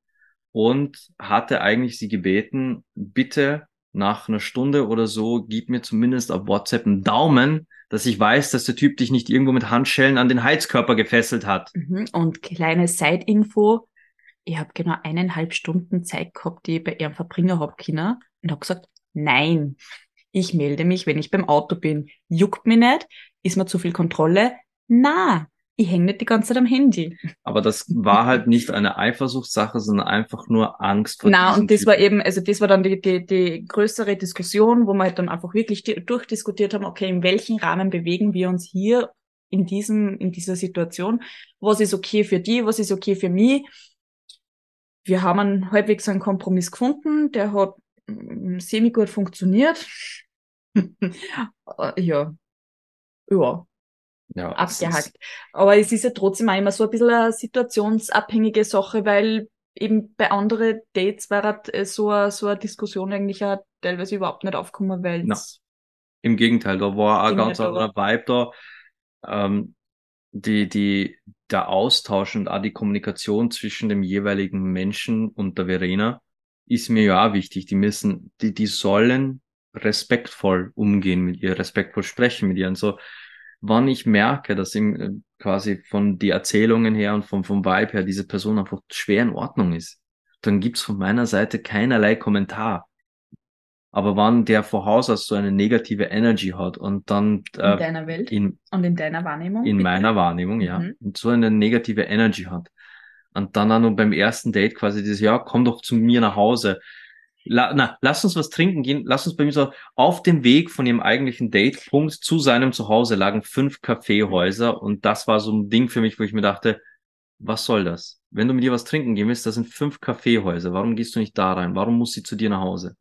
und hatte eigentlich sie gebeten, bitte nach einer Stunde oder so, gib mir zumindest auf WhatsApp einen Daumen, dass ich weiß, dass der Typ dich nicht irgendwo mit Handschellen an den Heizkörper gefesselt hat. Mhm. Und kleine Side-Info, ich habe genau eineinhalb Stunden Zeit gehabt, die ich bei ihrem Verbringer hab Kinder, und habe gesagt, nein, ich melde mich, wenn ich beim Auto bin. Juckt mich nicht, ist mir zu viel Kontrolle. Na, ich hänge nicht die ganze Zeit am Handy. Aber das war halt nicht eine Eifersuchtssache, sondern einfach nur Angst vor Na, und das Typen. war eben, also das war dann die, die, die größere Diskussion, wo wir halt dann einfach wirklich durchdiskutiert haben, okay, in welchem Rahmen bewegen wir uns hier in diesem, in dieser Situation? Was ist okay für die? Was ist okay für mich? Wir haben einen halbwegs einen Kompromiss gefunden, der hat mm, semi gut funktioniert. ja. Ja, ja, abgehackt. Aber es ist ja trotzdem auch immer so ein bisschen eine situationsabhängige Sache, weil eben bei anderen Dates war halt äh, so, eine, so eine Diskussion eigentlich auch teilweise überhaupt nicht aufgekommen, weil Im Gegenteil, da war ein ganz anderer Vibe da. Ähm, die, die, der Austausch und auch die Kommunikation zwischen dem jeweiligen Menschen und der Verena ist mir ja auch wichtig. Die müssen, die, die sollen respektvoll umgehen mit ihr, respektvoll sprechen mit ihr. Und so, wann ich merke, dass ihm äh, quasi von die Erzählungen her und vom, vom Vibe her diese Person einfach schwer in Ordnung ist, dann gibt's von meiner Seite keinerlei Kommentar. Aber wann der vor Haus aus so eine negative Energy hat und dann äh, in deiner Welt in, und in deiner Wahrnehmung in bitte? meiner Wahrnehmung ja mhm. und so eine negative Energy hat und dann auch noch beim ersten Date quasi dieses ja komm doch zu mir nach Hause La, na, lass uns was trinken gehen. Lass uns bei mir so auf dem Weg von ihrem eigentlichen Datepunkt zu seinem Zuhause lagen fünf Kaffeehäuser und das war so ein Ding für mich, wo ich mir dachte, was soll das? Wenn du mit ihr was trinken gehen willst, das sind fünf Kaffeehäuser. Warum gehst du nicht da rein? Warum muss sie zu dir nach Hause?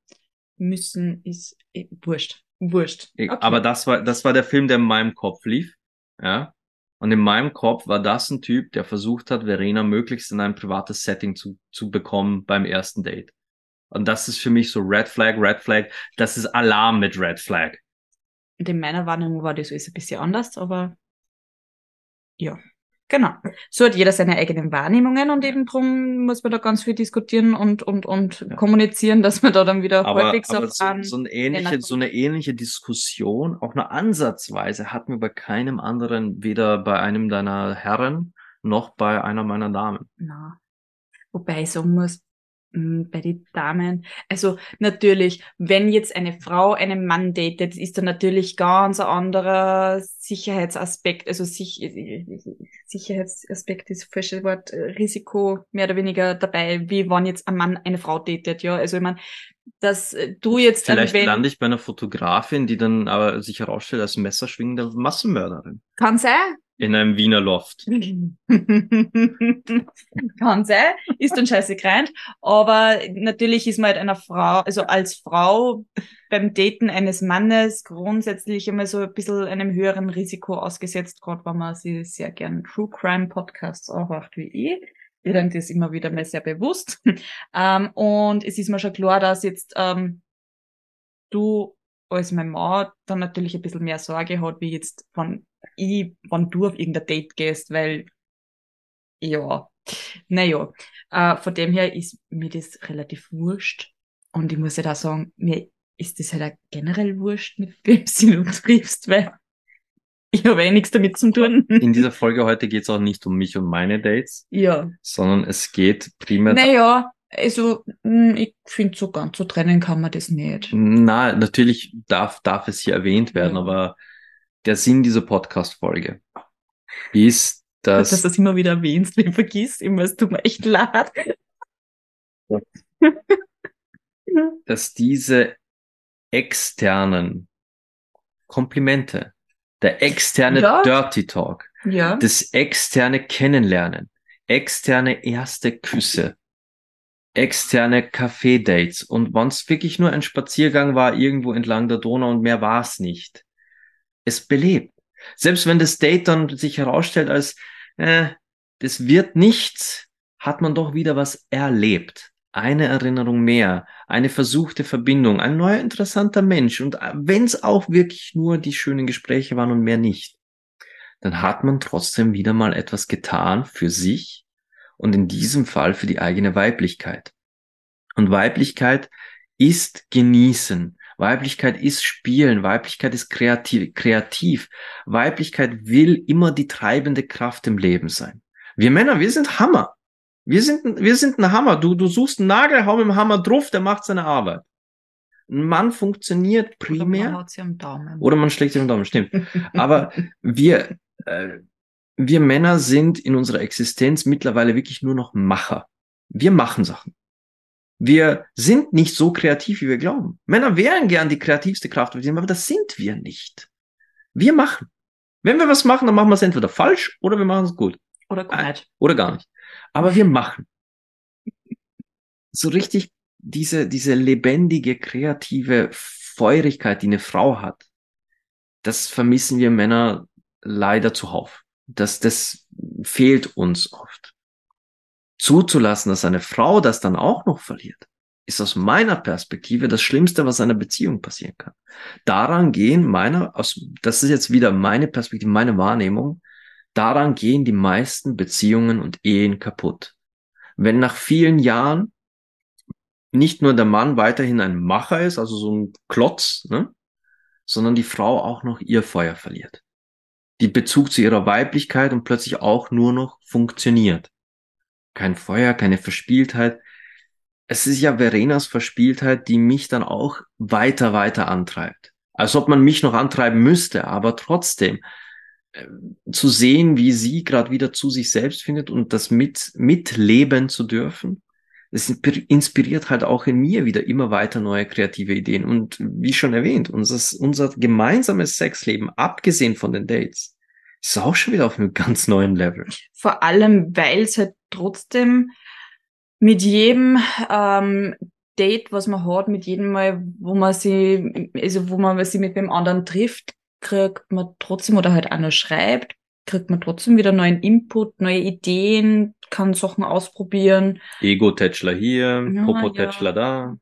Müssen ist eh, wurscht. Wurscht. Okay. Aber das war, das war der Film, der in meinem Kopf lief. Ja. Und in meinem Kopf war das ein Typ, der versucht hat, Verena möglichst in ein privates Setting zu, zu bekommen beim ersten Date. Und das ist für mich so Red Flag, Red Flag. Das ist Alarm mit Red Flag. Und in meiner Wahrnehmung war das alles ein bisschen anders, aber ja. Genau. So hat jeder seine eigenen Wahrnehmungen und eben drum muss man da ganz viel diskutieren und, und, und ja. kommunizieren, dass man da dann wieder aber, halbwegs aber auf so, so, eine ähnliche, so eine ähnliche Diskussion, auch eine Ansatzweise hatten wir bei keinem anderen, weder bei einem deiner Herren noch bei einer meiner Damen. Na. Wobei ich sagen muss, bei den Damen. Also natürlich, wenn jetzt eine Frau einen Mann datet, ist da natürlich ganz ein anderer Sicherheitsaspekt, also sich, Sicherheitsaspekt ist falsches Wort, Risiko mehr oder weniger dabei, wie wann jetzt ein Mann eine Frau datet, ja. Also ich meine, dass du jetzt Vielleicht wenn, lande ich bei einer Fotografin, die dann aber sich herausstellt als messerschwingende Massenmörderin. Kann sein, in einem Wiener Loft. Kann sein, ist dann scheiße greint. Aber natürlich ist man halt einer Frau, also als Frau beim Daten eines Mannes grundsätzlich immer so ein bisschen einem höheren Risiko ausgesetzt, gerade wenn man sie sehr gern True Crime Podcasts auch macht wie ich. Ich denke, das immer wieder mal sehr bewusst. ähm, und es ist mir schon klar, dass jetzt ähm, du als mein Mann dann natürlich ein bisschen mehr Sorge hat, wie jetzt, wenn ich, wenn du auf irgendein Date gehst, weil, ja, naja, äh, von dem her ist mir das relativ wurscht. Und ich muss ja da sagen, mir ist das halt auch generell wurscht, mit wem du triffst, weil ich habe eh nichts damit zu tun. In dieser Folge heute geht es auch nicht um mich und meine Dates. Ja. Sondern es geht primär. Naja, also, hm, ich finde, so ganz so trennen kann man das nicht. Na, natürlich darf, darf es hier erwähnt werden, ja. aber der Sinn dieser Podcast-Folge ist, dass. Dass du das immer wieder erwähnst, wenn vergisst immer, es tut mir echt leid. dass diese externen Komplimente, der externe ja. Dirty Talk, ja. das externe Kennenlernen, externe erste Küsse, externe Café-Dates und wenn es wirklich nur ein Spaziergang war irgendwo entlang der Donau und mehr war es nicht. Es belebt. Selbst wenn das Date dann sich herausstellt als, äh, das wird nichts, hat man doch wieder was erlebt. Eine Erinnerung mehr, eine versuchte Verbindung, ein neuer interessanter Mensch und äh, wenn es auch wirklich nur die schönen Gespräche waren und mehr nicht, dann hat man trotzdem wieder mal etwas getan für sich und in diesem Fall für die eigene Weiblichkeit. Und Weiblichkeit ist genießen. Weiblichkeit ist spielen. Weiblichkeit ist kreativ, kreativ. Weiblichkeit will immer die treibende Kraft im Leben sein. Wir Männer, wir sind Hammer. Wir sind, wir sind ein Hammer. Du, du suchst einen Nagel, hau mit dem Hammer drauf, der macht seine Arbeit. Ein Mann funktioniert primär. Oder man, haut sie am Daumen. Oder man schlägt sie am Daumen, stimmt. Aber wir, äh, wir Männer sind in unserer Existenz mittlerweile wirklich nur noch Macher. Wir machen Sachen. Wir sind nicht so kreativ, wie wir glauben. Männer wären gern die kreativste Kraft, aber das sind wir nicht. Wir machen. Wenn wir was machen, dann machen wir es entweder falsch oder wir machen es gut. Oder gar nicht. Oder gar nicht. Aber wir machen. So richtig diese, diese lebendige, kreative Feurigkeit, die eine Frau hat, das vermissen wir Männer leider zuhauf. Das, das fehlt uns oft. Zuzulassen, dass eine Frau das dann auch noch verliert, ist aus meiner Perspektive das Schlimmste, was einer Beziehung passieren kann. Daran gehen meiner, aus, das ist jetzt wieder meine Perspektive, meine Wahrnehmung, Daran gehen die meisten Beziehungen und Ehen kaputt. Wenn nach vielen Jahren nicht nur der Mann weiterhin ein Macher ist, also so ein Klotz, ne, sondern die Frau auch noch ihr Feuer verliert. Die Bezug zu ihrer Weiblichkeit und plötzlich auch nur noch funktioniert. Kein Feuer, keine Verspieltheit. Es ist ja Verenas Verspieltheit, die mich dann auch weiter, weiter antreibt. Als ob man mich noch antreiben müsste, aber trotzdem äh, zu sehen, wie sie gerade wieder zu sich selbst findet und das mit mitleben zu dürfen, es inspiriert halt auch in mir wieder immer weiter neue kreative Ideen. Und wie schon erwähnt, unser, unser gemeinsames Sexleben, abgesehen von den Dates, ist auch schon wieder auf einem ganz neuen Level. Vor allem, weil es halt trotzdem mit jedem ähm, Date, was man hat, mit jedem Mal, wo man sie, also wo man sie mit dem anderen trifft, kriegt man trotzdem oder halt auch noch schreibt, kriegt man trotzdem wieder neuen Input, neue Ideen, kann Sachen ausprobieren. Ego-Tätschler hier, ja, Popo-Tätschler ja. da.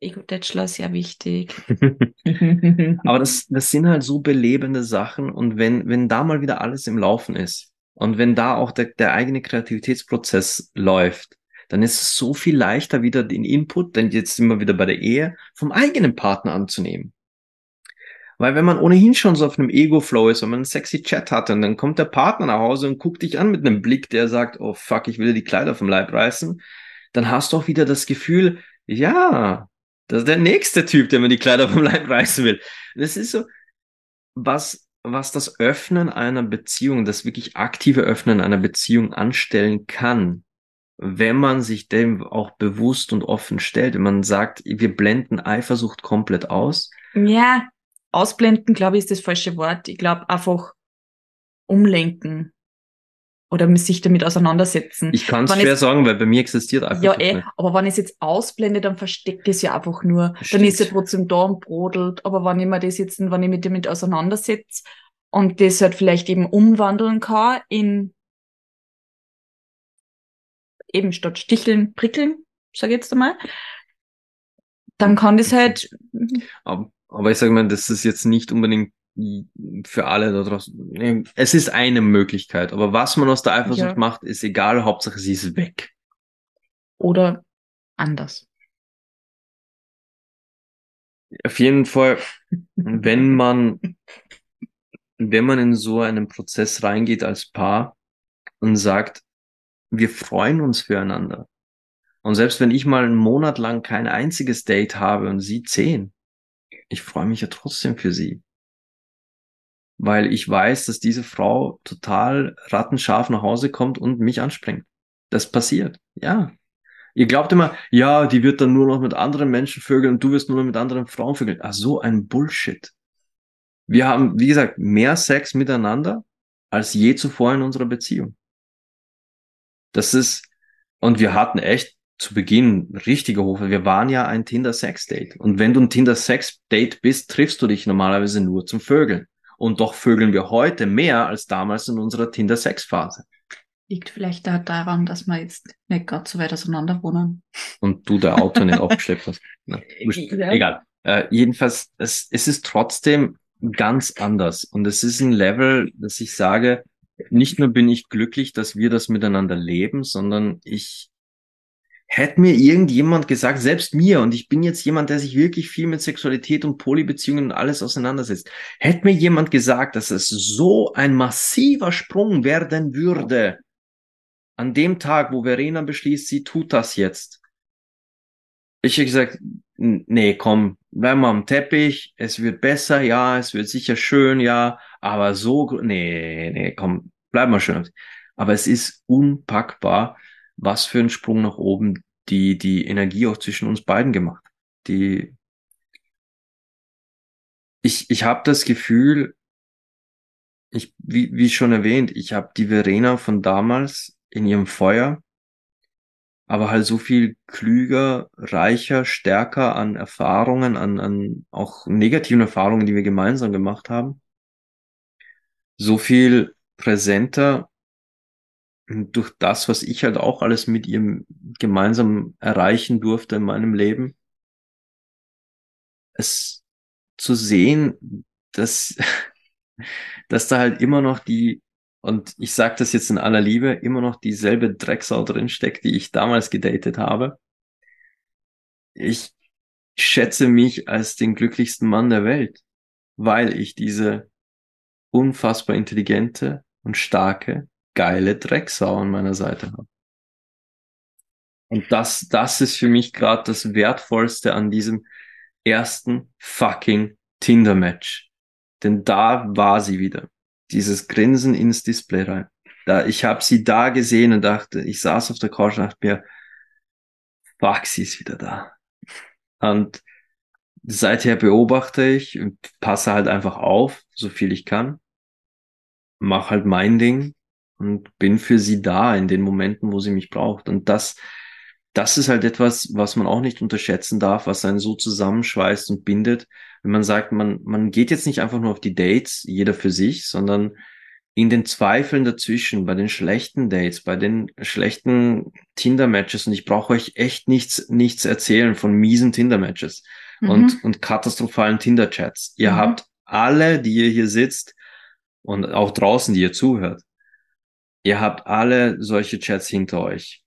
Ego-Tätschler ist ja wichtig. Aber das, das sind halt so belebende Sachen und wenn, wenn da mal wieder alles im Laufen ist und wenn da auch der, der eigene Kreativitätsprozess läuft, dann ist es so viel leichter wieder den Input, denn jetzt sind wir wieder bei der Ehe, vom eigenen Partner anzunehmen. Weil wenn man ohnehin schon so auf einem Ego-Flow ist, wenn man einen sexy Chat hatte und dann kommt der Partner nach Hause und guckt dich an mit einem Blick, der sagt, oh fuck, ich will dir die Kleider vom Leib reißen, dann hast du auch wieder das Gefühl, ja, das ist der nächste Typ, der mir die Kleider vom Leib reißen will. Das ist so, was, was das Öffnen einer Beziehung, das wirklich aktive Öffnen einer Beziehung anstellen kann, wenn man sich dem auch bewusst und offen stellt, wenn man sagt, wir blenden Eifersucht komplett aus. Ja, ausblenden, glaube ich, ist das falsche Wort. Ich glaube einfach umlenken oder sich damit auseinandersetzen. Ich kann es schwer sagen, weil bei mir existiert einfach Ja, eh, nicht. aber wenn ich es jetzt ausblende, dann versteckt es ja einfach nur. Stimmt. Dann ist ja trotzdem da und brodelt. Aber wenn ich mir das jetzt, wenn ich mich damit auseinandersetze und das halt vielleicht eben umwandeln kann in eben statt sticheln, prickeln, sag ich jetzt einmal, dann kann das halt. Aber aber ich sage mal, das ist jetzt nicht unbedingt für alle da draußen. Es ist eine Möglichkeit, aber was man aus der Eifersucht ja. macht, ist egal, Hauptsache sie ist weg. Oder anders. Auf jeden Fall, wenn man, wenn man in so einen Prozess reingeht als Paar und sagt, wir freuen uns füreinander. Und selbst wenn ich mal einen Monat lang kein einziges Date habe und sie zehn, ich freue mich ja trotzdem für sie. Weil ich weiß, dass diese Frau total rattenscharf nach Hause kommt und mich anspringt. Das passiert. Ja. Ihr glaubt immer, ja, die wird dann nur noch mit anderen Menschen vögeln und du wirst nur noch mit anderen Frauen vögeln. Ach, so ein Bullshit. Wir haben, wie gesagt, mehr Sex miteinander als je zuvor in unserer Beziehung. Das ist, und wir hatten echt zu Beginn richtige Hofe. Wir waren ja ein Tinder-Sex-Date. Und wenn du ein Tinder-Sex-Date bist, triffst du dich normalerweise nur zum Vögeln. Und doch vögeln wir heute mehr als damals in unserer Tinder-Sex-Phase. Liegt vielleicht da daran, dass wir jetzt nicht gerade so weit auseinander wohnen. Und du der Auto nicht aufgeschleppt hast. Na, ja. Egal. Äh, jedenfalls, es, es ist trotzdem ganz anders. Und es ist ein Level, dass ich sage, nicht nur bin ich glücklich, dass wir das miteinander leben, sondern ich hätte mir irgendjemand gesagt, selbst mir, und ich bin jetzt jemand, der sich wirklich viel mit Sexualität und Polybeziehungen und alles auseinandersetzt, hätte mir jemand gesagt, dass es so ein massiver Sprung werden würde, an dem Tag, wo Verena beschließt, sie tut das jetzt. Ich hätte gesagt, nee, komm, bleib mal am Teppich, es wird besser, ja, es wird sicher schön, ja, aber so, nee, nee, komm, bleib mal schön. Aber es ist unpackbar, was für ein Sprung nach oben die, die Energie auch zwischen uns beiden gemacht. Die, ich, ich habe das Gefühl, ich, wie, wie schon erwähnt, ich habe die Verena von damals in ihrem Feuer, aber halt so viel klüger, reicher, stärker an Erfahrungen, an, an auch negativen Erfahrungen, die wir gemeinsam gemacht haben. So viel präsenter durch das, was ich halt auch alles mit ihm gemeinsam erreichen durfte in meinem Leben, es zu sehen, dass, dass da halt immer noch die, und ich sage das jetzt in aller Liebe, immer noch dieselbe Drecksau drinsteckt, die ich damals gedatet habe. Ich schätze mich als den glücklichsten Mann der Welt, weil ich diese unfassbar intelligente und starke, geile Drecksau an meiner Seite habe. Und das, das ist für mich gerade das Wertvollste an diesem ersten fucking Tinder-Match. Denn da war sie wieder dieses Grinsen ins Display rein. Da, ich habe sie da gesehen und dachte, ich saß auf der Couch und dachte mir, fuck, sie ist wieder da. Und seither beobachte ich und passe halt einfach auf, so viel ich kann. Mach halt mein Ding und bin für sie da in den Momenten, wo sie mich braucht. Und das, das ist halt etwas, was man auch nicht unterschätzen darf, was einen so zusammenschweißt und bindet, wenn man sagt, man, man geht jetzt nicht einfach nur auf die Dates, jeder für sich, sondern in den Zweifeln dazwischen, bei den schlechten Dates, bei den schlechten Tinder-Matches, und ich brauche euch echt nichts, nichts erzählen von miesen Tinder-Matches mhm. und, und katastrophalen Tinder-Chats. Ihr mhm. habt alle, die ihr hier sitzt und auch draußen, die ihr zuhört, ihr habt alle solche Chats hinter euch.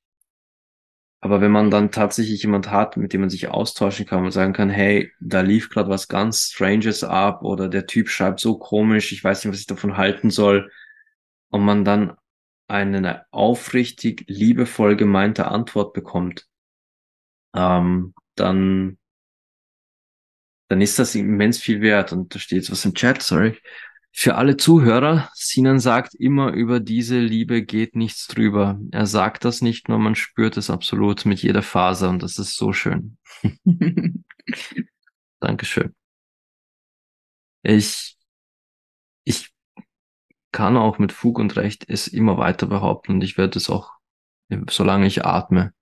Aber wenn man dann tatsächlich jemand hat, mit dem man sich austauschen kann und sagen kann, hey, da lief gerade was ganz Stranges ab oder der Typ schreibt so komisch, ich weiß nicht, was ich davon halten soll, und man dann eine aufrichtig liebevoll gemeinte Antwort bekommt, ähm, dann, dann ist das immens viel wert. Und da steht jetzt was im Chat, sorry. Für alle Zuhörer, Sinan sagt immer, über diese Liebe geht nichts drüber. Er sagt das nicht nur, man spürt es absolut mit jeder Faser und das ist so schön. Dankeschön. Ich, ich kann auch mit Fug und Recht es immer weiter behaupten und ich werde es auch, solange ich atme.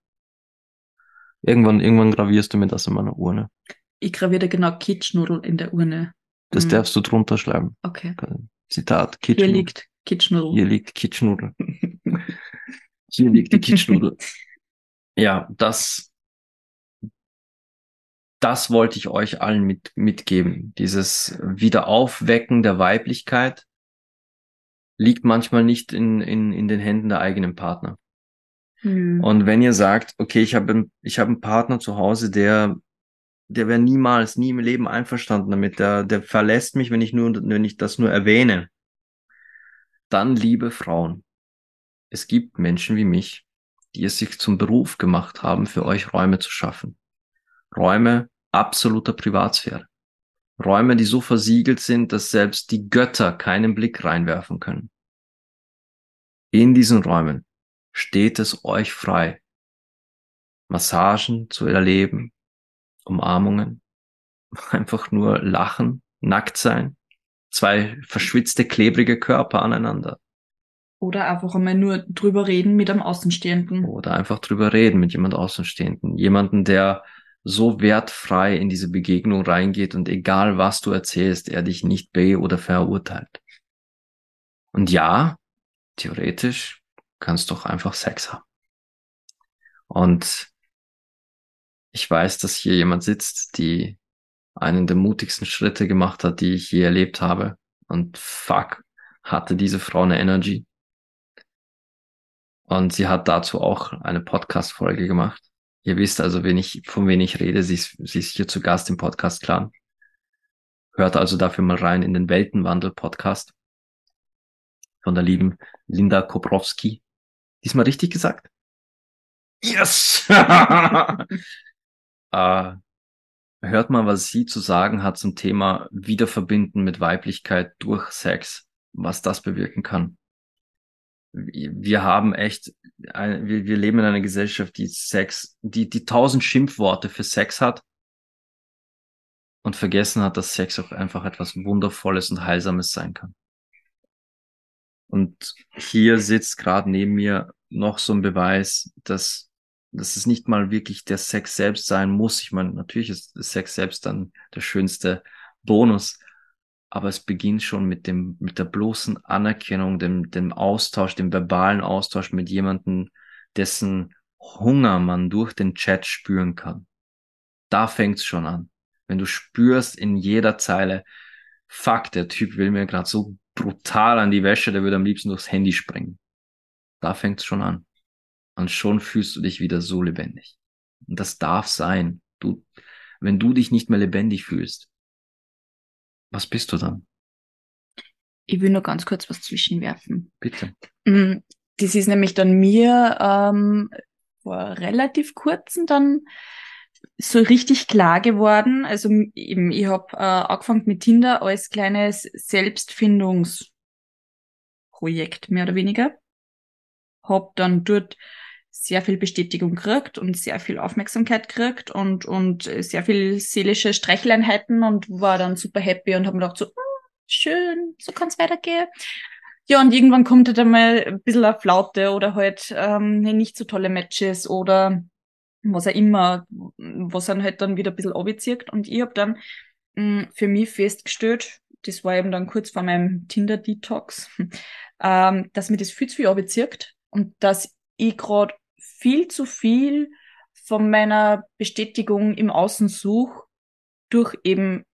Irgendwann, irgendwann gravierst du mir das in meiner Urne. Ich graviere genau Kitschnudel in der Urne. Das mhm. darfst du drunter schreiben. Okay. Zitat. Kitschnudel. Hier liegt Kitschnudel. Hier liegt Kitschnudel. Hier liegt die Kitschnudel. ja, das, das wollte ich euch allen mit, mitgeben. Dieses Wiederaufwecken der Weiblichkeit liegt manchmal nicht in, in, in den Händen der eigenen Partner. Hm. Und wenn ihr sagt, okay, ich habe ich hab einen Partner zu Hause, der der wäre niemals, nie im Leben einverstanden damit. Der, der verlässt mich, wenn ich nur, wenn ich das nur erwähne. Dann, liebe Frauen, es gibt Menschen wie mich, die es sich zum Beruf gemacht haben, für euch Räume zu schaffen. Räume absoluter Privatsphäre. Räume, die so versiegelt sind, dass selbst die Götter keinen Blick reinwerfen können. In diesen Räumen steht es euch frei, Massagen zu erleben, Umarmungen, einfach nur lachen, nackt sein, zwei verschwitzte, klebrige Körper aneinander. Oder einfach einmal nur drüber reden mit einem Außenstehenden. Oder einfach drüber reden mit jemand Außenstehenden. Jemanden, der so wertfrei in diese Begegnung reingeht und egal was du erzählst, er dich nicht be- oder verurteilt. Und ja, theoretisch kannst du doch einfach Sex haben. Und ich weiß, dass hier jemand sitzt, die einen der mutigsten Schritte gemacht hat, die ich je erlebt habe. Und fuck, hatte diese Frau eine Energy. Und sie hat dazu auch eine Podcast-Folge gemacht. Ihr wisst also, wen ich, von wen ich rede. Sie ist, sie ist hier zu Gast im Podcast-Clan. Hört also dafür mal rein in den Weltenwandel-Podcast von der lieben Linda Koprowski. Diesmal richtig gesagt? Yes! Äh, hört mal, was sie zu sagen hat zum Thema Wiederverbinden mit Weiblichkeit durch Sex, was das bewirken kann. Wir haben echt, wir, wir leben in einer Gesellschaft, die Sex, die, die tausend Schimpfworte für Sex hat und vergessen hat, dass Sex auch einfach etwas Wundervolles und Heilsames sein kann. Und hier sitzt gerade neben mir noch so ein Beweis, dass dass es nicht mal wirklich der Sex selbst sein muss. Ich meine, natürlich ist Sex selbst dann der schönste Bonus, aber es beginnt schon mit dem, mit der bloßen Anerkennung, dem, dem Austausch, dem verbalen Austausch mit jemandem, dessen Hunger man durch den Chat spüren kann. Da fängt's schon an. Wenn du spürst in jeder Zeile, fuck, der Typ will mir gerade so brutal an die Wäsche, der würde am liebsten durchs Handy springen. Da fängt's schon an. Und schon fühlst du dich wieder so lebendig. Und das darf sein. Du, wenn du dich nicht mehr lebendig fühlst, was bist du dann? Ich will nur ganz kurz was zwischenwerfen. Bitte. Mm, das ist nämlich dann mir ähm, vor relativ kurzem dann so richtig klar geworden. Also eben, ich habe äh, angefangen mit Tinder als kleines Selbstfindungsprojekt, mehr oder weniger. Hab dann dort sehr viel Bestätigung gekriegt und sehr viel Aufmerksamkeit gekriegt und, und sehr viel seelische Streicheleinheiten und war dann super happy und habe mir gedacht so, oh, schön, so kann's weitergehen. Ja, und irgendwann kommt halt einmal ein bisschen eine Flaute oder halt ähm, nicht so tolle Matches oder was auch immer, was dann halt dann wieder ein bisschen abzieht. Und ich habe dann mh, mm, für mich festgestellt, das war eben dann kurz vor meinem Tinder-Detox, ähm, dass mir das viel zu viel abzieht und dass ich gerade viel zu viel von meiner Bestätigung im Außen suche durch eben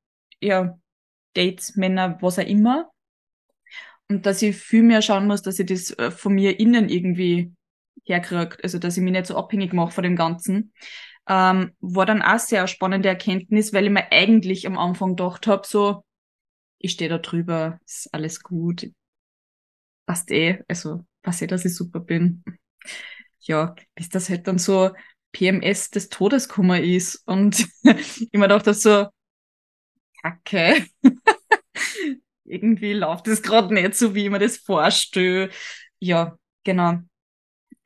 ja Dates, Männer, was auch immer. Und dass ich viel mehr schauen muss, dass ich das äh, von mir innen irgendwie herkriegt, also dass ich mich nicht so abhängig mache von dem Ganzen. Ähm, war dann auch sehr spannende Erkenntnis, weil ich mir eigentlich am Anfang gedacht habe, so, ich stehe da drüber, ist alles gut, passt eh, also weiß eh, dass ich super bin. Ja, bis das halt dann so PMS des Todeskummer ist und ich mir dachte so, kacke, irgendwie läuft das gerade nicht so, wie ich mir das vorstelle. Ja, genau.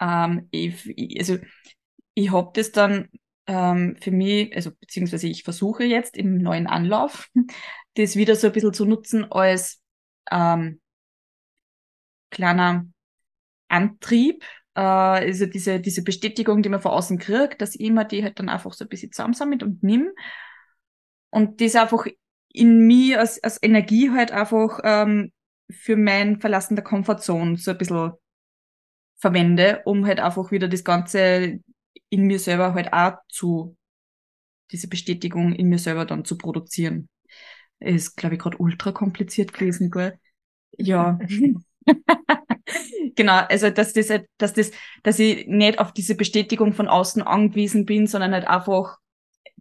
Ähm, ich, also ich habe das dann ähm, für mich, also beziehungsweise ich versuche jetzt im neuen Anlauf, das wieder so ein bisschen zu nutzen als ähm, kleiner Antrieb, äh, also diese, diese Bestätigung, die man von außen kriegt, dass ich immer die halt dann einfach so ein bisschen zusammensammelt und nimm und das einfach in mir als, als Energie halt einfach ähm, für mein Verlassen der Komfortzone so ein bisschen verwende, um halt einfach wieder das Ganze in mir selber halt auch zu, diese Bestätigung in mir selber dann zu produzieren. Ist, glaube ich, gerade ultra kompliziert gewesen, gell? Ja. genau, also dass das halt, dass das, dass ich nicht auf diese Bestätigung von außen angewiesen bin, sondern halt einfach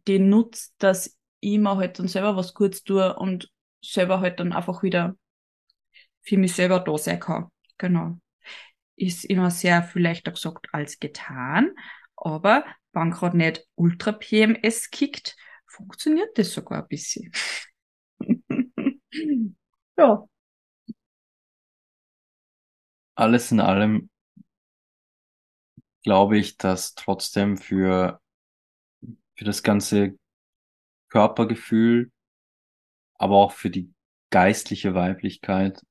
den nutzt, dass ich mir halt dann selber was kurz tue und selber halt dann einfach wieder für mich selber da sein kann. Genau ist immer sehr viel leichter gesagt als getan. Aber wenn gerade nicht Ultra PMS kickt, funktioniert das sogar ein bisschen. ja. Alles in allem glaube ich, dass trotzdem für, für das ganze Körpergefühl, aber auch für die geistliche Weiblichkeit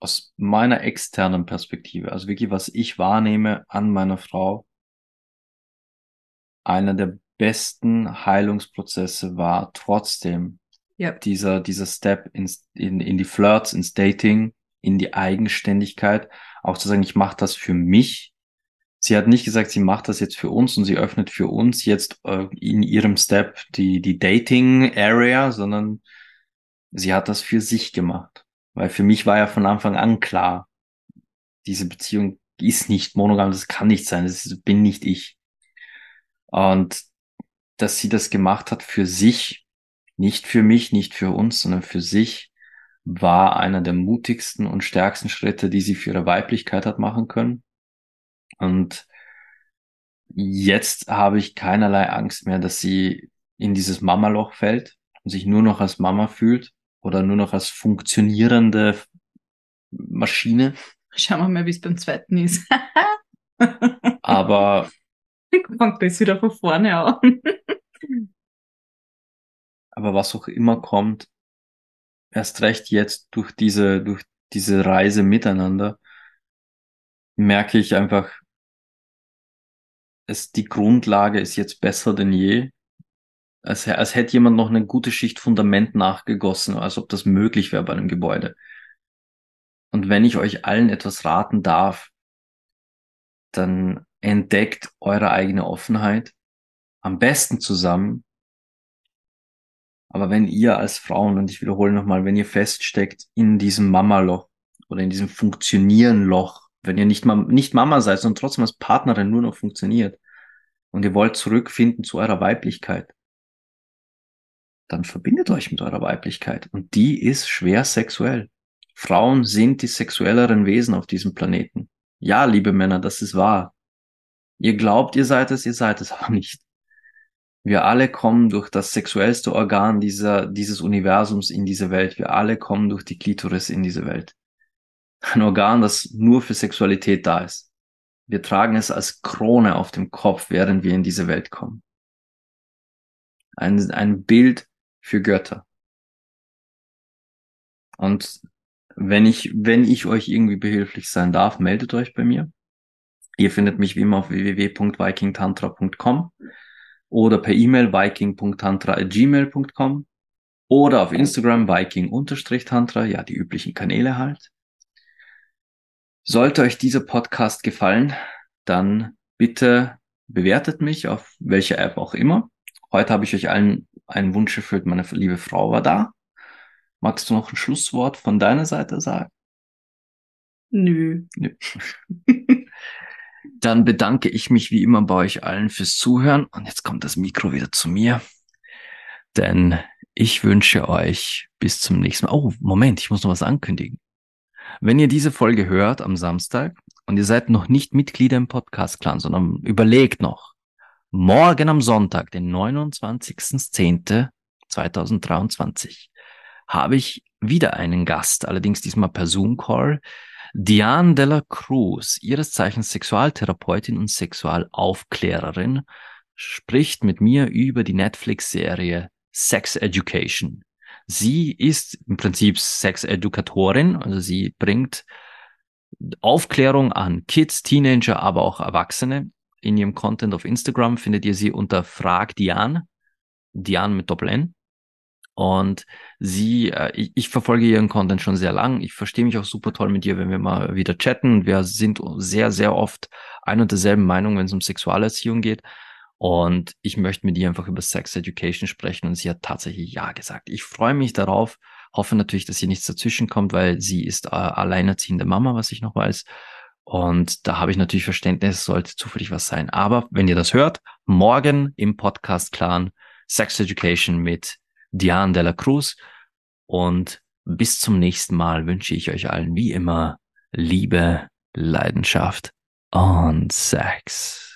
aus meiner externen Perspektive, also wirklich, was ich wahrnehme an meiner Frau, einer der besten Heilungsprozesse war trotzdem ja. dieser, dieser Step ins, in, in die Flirts, ins Dating, in die Eigenständigkeit, auch zu sagen, ich mache das für mich. Sie hat nicht gesagt, sie macht das jetzt für uns und sie öffnet für uns jetzt äh, in ihrem Step die, die Dating Area, sondern sie hat das für sich gemacht. Weil für mich war ja von Anfang an klar, diese Beziehung ist nicht monogam, das kann nicht sein, das bin nicht ich. Und dass sie das gemacht hat für sich, nicht für mich, nicht für uns, sondern für sich, war einer der mutigsten und stärksten Schritte, die sie für ihre Weiblichkeit hat machen können. Und jetzt habe ich keinerlei Angst mehr, dass sie in dieses Mamaloch fällt und sich nur noch als Mama fühlt, oder nur noch als funktionierende Maschine. Schauen wir mal, wie es beim zweiten ist. Aber fängt das wieder von vorne an. aber was auch immer kommt, erst recht jetzt durch diese, durch diese Reise miteinander, merke ich einfach, es, die Grundlage ist jetzt besser denn je als, als hätte jemand noch eine gute Schicht Fundament nachgegossen, als ob das möglich wäre bei einem Gebäude. Und wenn ich euch allen etwas raten darf, dann entdeckt eure eigene Offenheit, am besten zusammen Aber wenn ihr als Frauen, und ich wiederhole nochmal, wenn ihr feststeckt in diesem Mama-Loch oder in diesem Funktionieren-Loch, wenn ihr nicht, nicht Mama seid, sondern trotzdem als Partnerin nur noch funktioniert und ihr wollt zurückfinden zu eurer Weiblichkeit, dann verbindet euch mit eurer Weiblichkeit. Und die ist schwer sexuell. Frauen sind die sexuelleren Wesen auf diesem Planeten. Ja, liebe Männer, das ist wahr. Ihr glaubt, ihr seid es, ihr seid es aber nicht. Wir alle kommen durch das sexuellste Organ dieser, dieses Universums in diese Welt. Wir alle kommen durch die Klitoris in diese Welt. Ein Organ, das nur für Sexualität da ist. Wir tragen es als Krone auf dem Kopf, während wir in diese Welt kommen. Ein, ein Bild für Götter. Und wenn ich, wenn ich euch irgendwie behilflich sein darf, meldet euch bei mir. Ihr findet mich wie immer auf www.vikingtantra.com oder per E-Mail viking.tantra.gmail.com oder auf Instagram viking-tantra, ja, die üblichen Kanäle halt. Sollte euch dieser Podcast gefallen, dann bitte bewertet mich auf welcher App auch immer. Heute habe ich euch allen einen Wunsch erfüllt, meine liebe Frau war da. Magst du noch ein Schlusswort von deiner Seite sagen? Nö. Nö. Dann bedanke ich mich wie immer bei euch allen fürs Zuhören und jetzt kommt das Mikro wieder zu mir. Denn ich wünsche euch bis zum nächsten Mal. Oh, Moment, ich muss noch was ankündigen. Wenn ihr diese Folge hört am Samstag und ihr seid noch nicht Mitglieder im Podcast-Clan, sondern überlegt noch, morgen am Sonntag, den 29.10.2023, habe ich wieder einen Gast, allerdings diesmal per Zoom-Call, Diane Della Cruz, ihres Zeichens Sexualtherapeutin und Sexualaufklärerin, spricht mit mir über die Netflix-Serie Sex Education. Sie ist im Prinzip Sex-Edukatorin, also sie bringt Aufklärung an Kids, Teenager, aber auch Erwachsene. In ihrem Content auf Instagram findet ihr sie unter Frag Diane, Diane mit Doppel-N. Und sie, äh, ich, ich verfolge ihren Content schon sehr lang. Ich verstehe mich auch super toll mit ihr, wenn wir mal wieder chatten. Wir sind sehr, sehr oft ein und derselben Meinung, wenn es um Sexualerziehung geht. Und ich möchte mit ihr einfach über Sex Education sprechen und sie hat tatsächlich Ja gesagt. Ich freue mich darauf, hoffe natürlich, dass hier nichts dazwischen kommt, weil sie ist äh, alleinerziehende Mama, was ich noch weiß. Und da habe ich natürlich Verständnis, sollte zufällig was sein. Aber wenn ihr das hört, morgen im Podcast Clan Sex Education mit Diane de la Cruz. Und bis zum nächsten Mal wünsche ich euch allen wie immer Liebe, Leidenschaft und Sex.